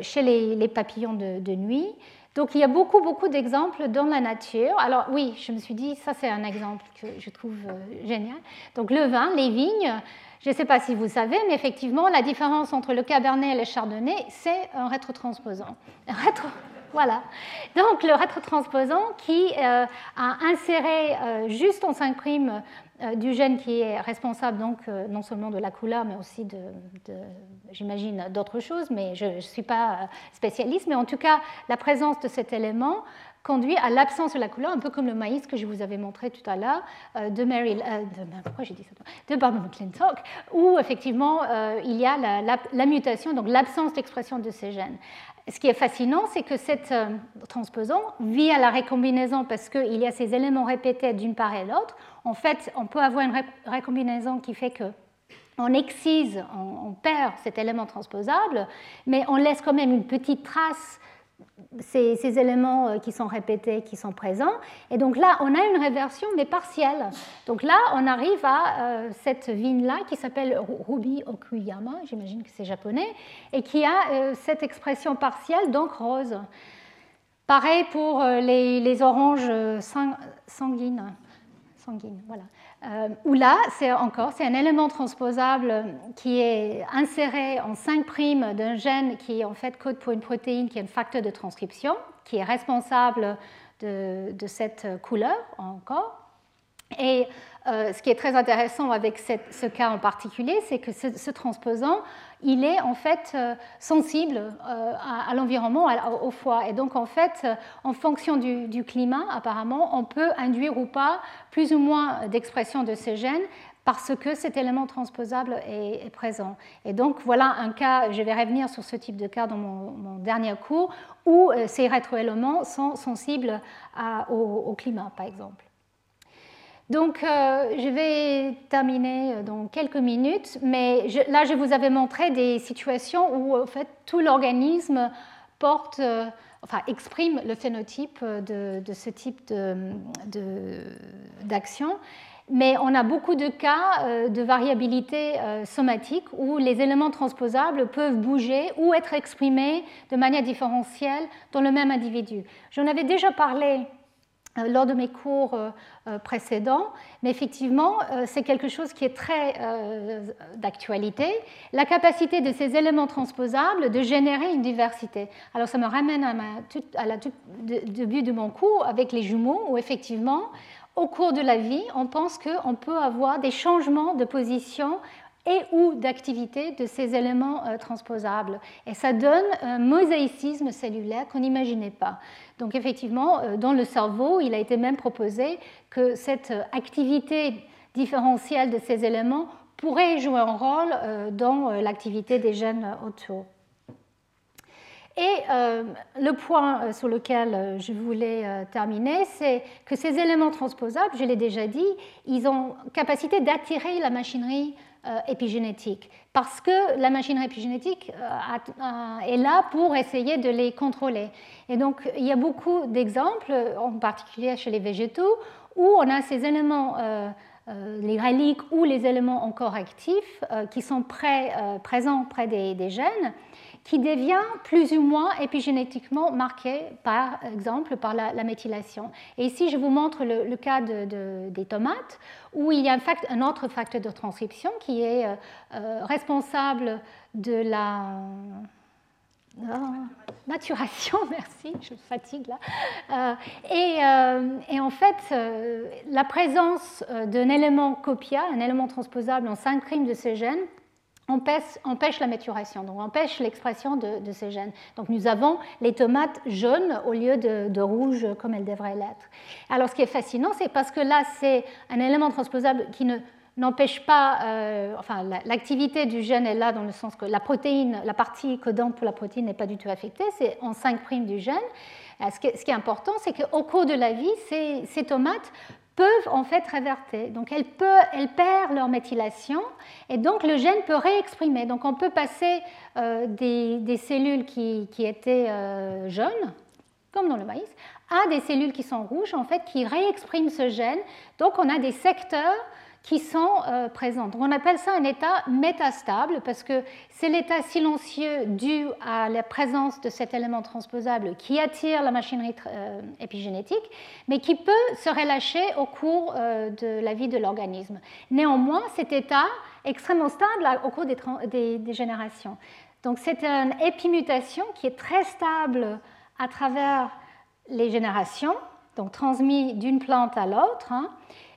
[SPEAKER 2] chez les, papillons de nuit, donc il y a beaucoup, beaucoup d'exemples dans la nature. Alors oui, je me suis dit, ça c'est un exemple que je trouve euh, génial. Donc le vin, les vignes, je ne sais pas si vous savez, mais effectivement, la différence entre le cabernet et le chardonnay, c'est un rétrotransposant. Rétro... Voilà. Donc le rétrotransposant qui euh, a inséré euh, juste en 5' euh, du gène qui est responsable donc euh, non seulement de la couleur, mais aussi j'imagine, d'autres choses, mais je ne suis pas euh, spécialiste, mais en tout cas, la présence de cet élément conduit à l'absence de la couleur, un peu comme le maïs que je vous avais montré tout à l'heure de Mary, de, pourquoi j'ai dit ça, de Barbara McClintock, où effectivement il y a la, mutation, donc l'absence d'expression de ces gènes. Ce qui est fascinant, c'est que cette transposant vit à la récombinaison parce qu'il y a ces éléments répétés d'une part et l'autre en fait, on peut avoir une récombinaison qui fait que on excise, on, perd cet élément transposable, mais on laisse quand même une petite trace ces, éléments euh, qui sont répétés, qui sont présents. Et donc là, on a une réversion, mais partielle. Donc là, on arrive à euh, cette vigne-là qui s'appelle Ruby Okuyama, j'imagine que c'est japonais, et qui a euh, cette expression partielle, donc rose. Pareil pour les, oranges sanguines voilà. Euh, là, c'est encore, c'est un élément transposable qui est inséré en 5' d'un gène qui en fait code pour une protéine qui est un facteur de transcription, qui est responsable de cette couleur encore. Et euh, ce qui est très intéressant avec ce cas en particulier, c'est que ce, transposant, il est en fait euh, sensible euh, à, l'environnement, au foie. Et donc, en fait, en fonction du, climat, apparemment, on peut induire ou pas plus ou moins d'expression de ces gènes parce que cet élément transposable est, présent. Et donc, voilà un cas, je vais revenir sur ce type de cas dans mon, dernier cours, où ces rétroéléments sont sensibles au climat, par exemple. Donc, euh, je vais terminer euh, dans quelques minutes, mais là, je vous avais montré des situations où, en fait, tout l'organisme porte, euh, enfin, exprime le phénotype de, ce type d'action. mais on a beaucoup de cas de variabilité somatique où les éléments transposables peuvent bouger ou être exprimés de manière différentielle dans le même individu. J'en avais déjà parlé lors de mes cours euh, euh, précédents, mais effectivement, c'est quelque chose qui est très d'actualité, la capacité de ces éléments transposables de générer une diversité. Alors ça me ramène à, à la début de mon cours avec les jumeaux, où effectivement, au cours de la vie, on pense qu'on peut avoir des changements de position et ou d'activité de ces éléments transposables. Et ça donne un mosaïcisme cellulaire qu'on n'imaginait pas. Donc effectivement, euh, dans le cerveau, il a été même proposé que cette activité différentielle de ces éléments pourrait jouer un rôle euh, dans euh, l'activité des gènes autour. Et le point sur lequel je voulais terminer, c'est que ces éléments transposables, je l'ai déjà dit, ils ont capacité d'attirer la machinerie épigénétique, parce que la machinerie épigénétique est là pour essayer de les contrôler. Et donc, il y a beaucoup d'exemples, en particulier chez les végétaux, où on a ces éléments euh, les reliques ou les éléments encore actifs euh, qui sont euh, présents près des, gènes, qui deviennent plus ou moins épigénétiquement marqués, par exemple, par la, méthylation. Et ici, je vous montre le, cas des tomates, où il y a un, autre facteur de transcription qui est responsable de la maturation, merci, je fatigue là. Euh, euh, et, en fait, euh, la présence d'un élément copia, un élément transposable en 5' de ces gènes, empêche, la maturation, donc empêche l'expression de, ces gènes. Donc nous avons les tomates jaunes au lieu de, rouges comme elles devraient l'être. Alors ce qui est fascinant, c'est parce que là, c'est un élément transposable qui ne n'empêche pas, euh, enfin l'activité du gène est là dans le sens que la protéine, la partie codante pour la protéine n'est pas du tout affectée, c'est en 5' du gène. Euh, ce qui est, important, c'est qu'au cours de la vie, ces, tomates peuvent en fait réverter. Donc elles, peuvent, perdent leur méthylation et donc le gène peut réexprimer. Donc on peut passer euh, des, cellules qui, étaient jaunes, comme dans le maïs, à des cellules qui sont rouges, en fait, qui réexpriment ce gène. Donc on a des secteurs qui sont euh, présentes. on appelle ça un état métastable parce que c'est l'état silencieux dû à la présence de cet élément transposable qui attire la machinerie euh, épigénétique, mais qui peut se relâcher au cours euh, de la vie de l'organisme. Néanmoins, cet état est extrêmement stable au cours des, générations. Donc c'est une épimutation qui est très stable à travers les générations, donc transmis d'une plante à l'autre. Hein.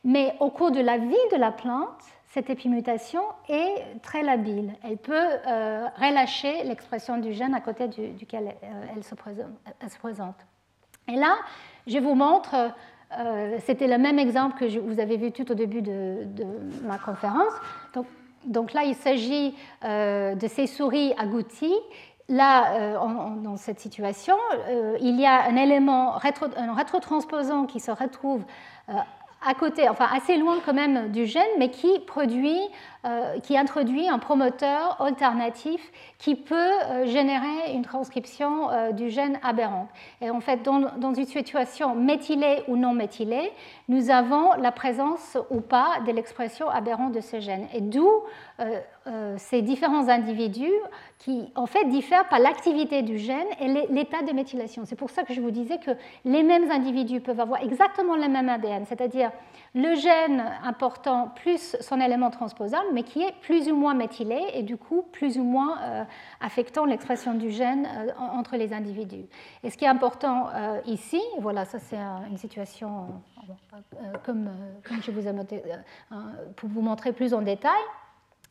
[SPEAKER 2] Mais au cours de la vie de la plante, cette épimutation est très labile. Elle peut euh, relâcher l'expression du gène à côté duquel euh, elle, se présente, Et là, je vous montre, euh, c'était le même exemple que vous avez vu tout au début de, ma conférence. Donc, là, il s'agit de ces souris agouties là, dans cette situation, il y a un élément un rétrotransposant qui se retrouve à côté, enfin assez loin quand même du gène, mais qui produit, euh, qui introduit un promoteur alternatif qui peut euh, générer une transcription euh, du gène aberrant. Et en fait, dans, dans, une situation méthylée ou non méthylée, nous avons la présence ou pas de l'expression aberrante de ce gène. Et d'où ces différents individus qui en fait diffèrent par l'activité du gène et l'état de méthylation. C'est pour ça que je vous disais que les mêmes individus peuvent avoir exactement le même ADN, c'est-à-dire le gène important plus son élément transposable, mais qui est plus ou moins méthylé et du coup plus ou moins euh, affectant l'expression du gène euh, entre les individus. Et ce qui est important euh, ici, voilà, ça c'est une situation comme, comme, je vous ai montré, pour vous montrer plus en détail,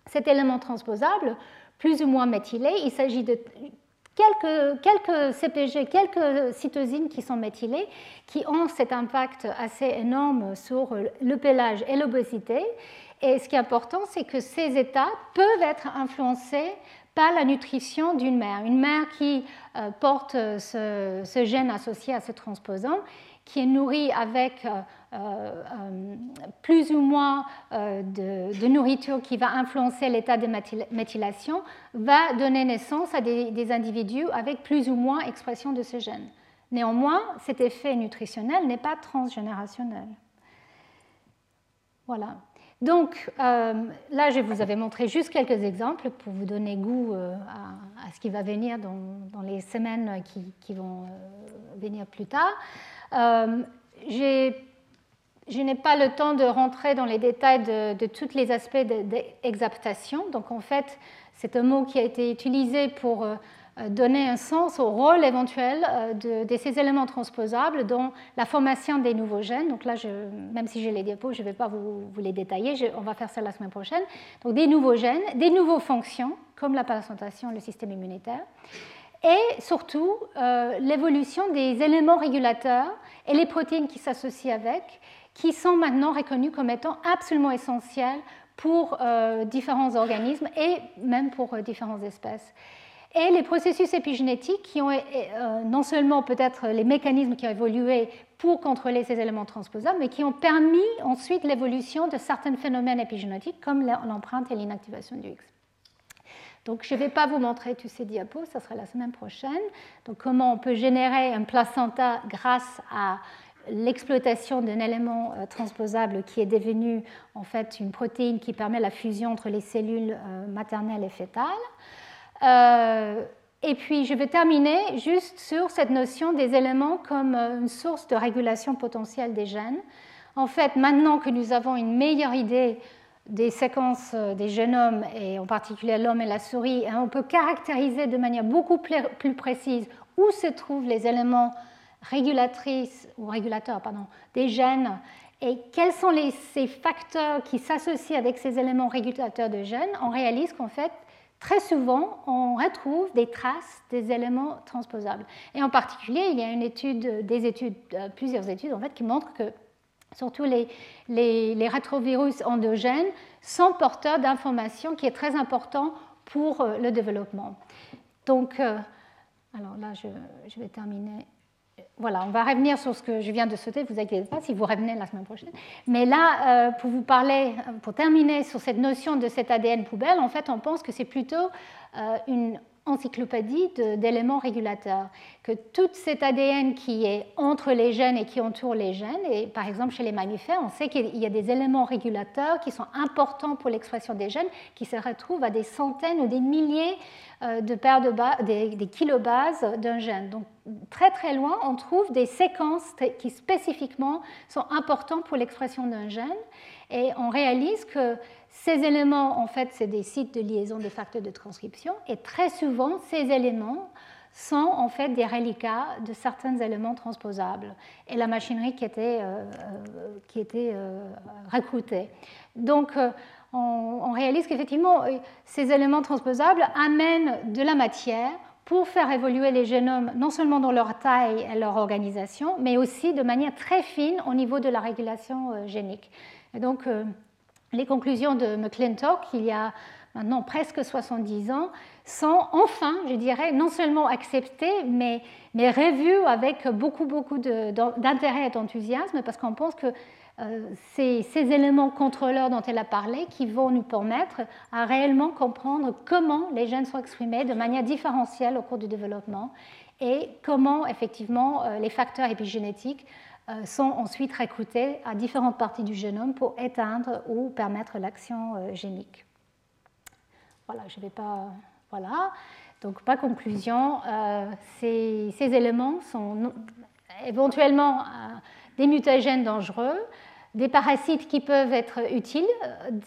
[SPEAKER 2] cet élément transposable plus ou moins méthylé, il s'agit de quelques, quelques, CPG, quelques cytosines qui sont méthylées, qui ont cet impact assez énorme sur le pelage et l'obésité. Et ce qui est important, c'est que ces états peuvent être influencés par la nutrition d'une mère. Une mère qui euh, porte ce, ce, gène associé à ce transposant, qui est nourrie avec euh, euh, plus ou moins euh, de, nourriture qui va influencer l'état de méthylation va donner naissance à des, individus avec plus ou moins expression de ce gène. Néanmoins, cet effet nutritionnel n'est pas transgénérationnel. Voilà. Donc euh, là, je vous avais montré juste quelques exemples pour vous donner goût à, ce qui va venir dans, les semaines qui vont venir plus tard. J'ai je n'ai pas le temps de rentrer dans les détails de, tous les aspects d'exaptation. Donc en fait, c'est un mot qui a été utilisé pour euh, donner un sens au rôle éventuel euh, de, ces éléments transposables dans la formation des nouveaux gènes. Donc là, même si j'ai les diapos, je ne vais pas vous, les détailler, on va faire ça la semaine prochaine. Donc des nouveaux gènes, des nouvelles fonctions, comme la placentation, le système immunitaire, et surtout euh, l'évolution des éléments régulateurs et les protéines qui s'associent avec, qui sont maintenant reconnus comme étant absolument essentiels pour euh, différents organismes et même pour euh, différentes espèces. et les processus épigénétiques qui ont non seulement peut-être les mécanismes qui ont évolué pour contrôler ces éléments transposables, mais qui ont permis ensuite l'évolution de certains phénomènes épigénétiques comme l'empreinte et l'inactivation du X. Donc je ne vais pas vous montrer tous ces diapos, ça sera la semaine prochaine. Donc comment on peut générer un placenta grâce à l'exploitation d'un élément euh, transposable qui est devenu en fait une protéine qui permet la fusion entre les cellules euh, maternelles et fétales. Euh, et puis je vais terminer juste sur cette notion des éléments comme une source de régulation potentielle des gènes. En fait, maintenant que nous avons une meilleure idée des séquences des génomes, et en particulier l'homme et la souris, hein, on peut caractériser de manière beaucoup plus précise où se trouvent les éléments régulatrices ou régulateurs pardon, des gènes et quels sont ces facteurs qui s'associent avec ces éléments régulateurs de gènes, on réalise qu'en fait, très souvent, on retrouve des traces des éléments transposables. Et en particulier, il y a une étude, des études, euh, plusieurs études en fait, qui montrent que surtout les, les, rétrovirus endogènes sont porteurs d'informations qui est très important pour euh, le développement. Donc, euh, alors là, je, vais terminer voilà, on va revenir sur ce que je viens de sauter, vous inquiétez pas si vous revenez la semaine prochaine. Mais là, euh, pour vous parler, pour terminer sur cette notion de cet ADN poubelle, en fait, on pense que c'est plutôt une encyclopédie d'éléments régulateurs, que tout cet ADN qui est entre les gènes et qui entoure les gènes, et par exemple chez les mammifères, on sait qu'il y a des éléments régulateurs qui sont importants pour l'expression des gènes, qui se retrouvent à des centaines ou des milliers euh, de paires de des, kilobases d'un gène. Donc très très loin, on trouve des séquences qui spécifiquement sont importantes pour l'expression d'un gène, et on réalise que ces éléments, en fait, c'est des sites de liaison des facteurs de transcription, et très souvent, ces éléments sont en fait des reliquats de certains éléments transposables et la machinerie qui était, euh, euh, était recrutée. Donc, on, réalise qu'effectivement, euh, ces éléments transposables amènent de la matière pour faire évoluer les génomes, non seulement dans leur taille et leur organisation, mais aussi de manière très fine au niveau de la régulation euh, génique. Et donc, euh, les conclusions de McClintock, il y a maintenant presque 70 ans, sont enfin, je dirais, non seulement acceptées, mais, mais revues avec beaucoup, beaucoup d'intérêt et d'enthousiasme, parce qu'on pense que euh, ces, éléments contrôleurs dont elle a parlé qui vont nous permettre à réellement comprendre comment les gènes sont exprimés de manière différentielle au cours du développement et comment effectivement euh, les facteurs épigénétiques sont ensuite recrutés à différentes parties du génome pour éteindre ou permettre l'action génique. Voilà, je ne vais pas. Voilà. Donc, pas conclusion, ces, ces, éléments sont éventuellement des mutagènes dangereux, des parasites qui peuvent être utiles,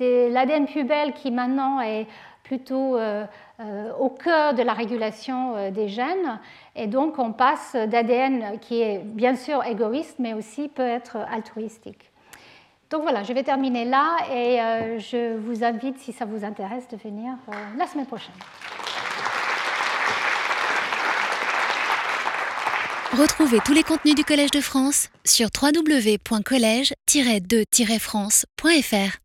[SPEAKER 2] l'ADN pubelle qui maintenant est plutôt euh, euh, au cœur de la régulation euh, des gènes. Et donc on passe d'ADN qui est bien sûr égoïste, mais aussi peut être altruistique. Donc voilà, je vais terminer là et je vous invite, si ça vous intéresse, de venir la semaine prochaine.
[SPEAKER 1] Retrouvez tous les contenus du Collège de France sur www.colège-2-france.fr.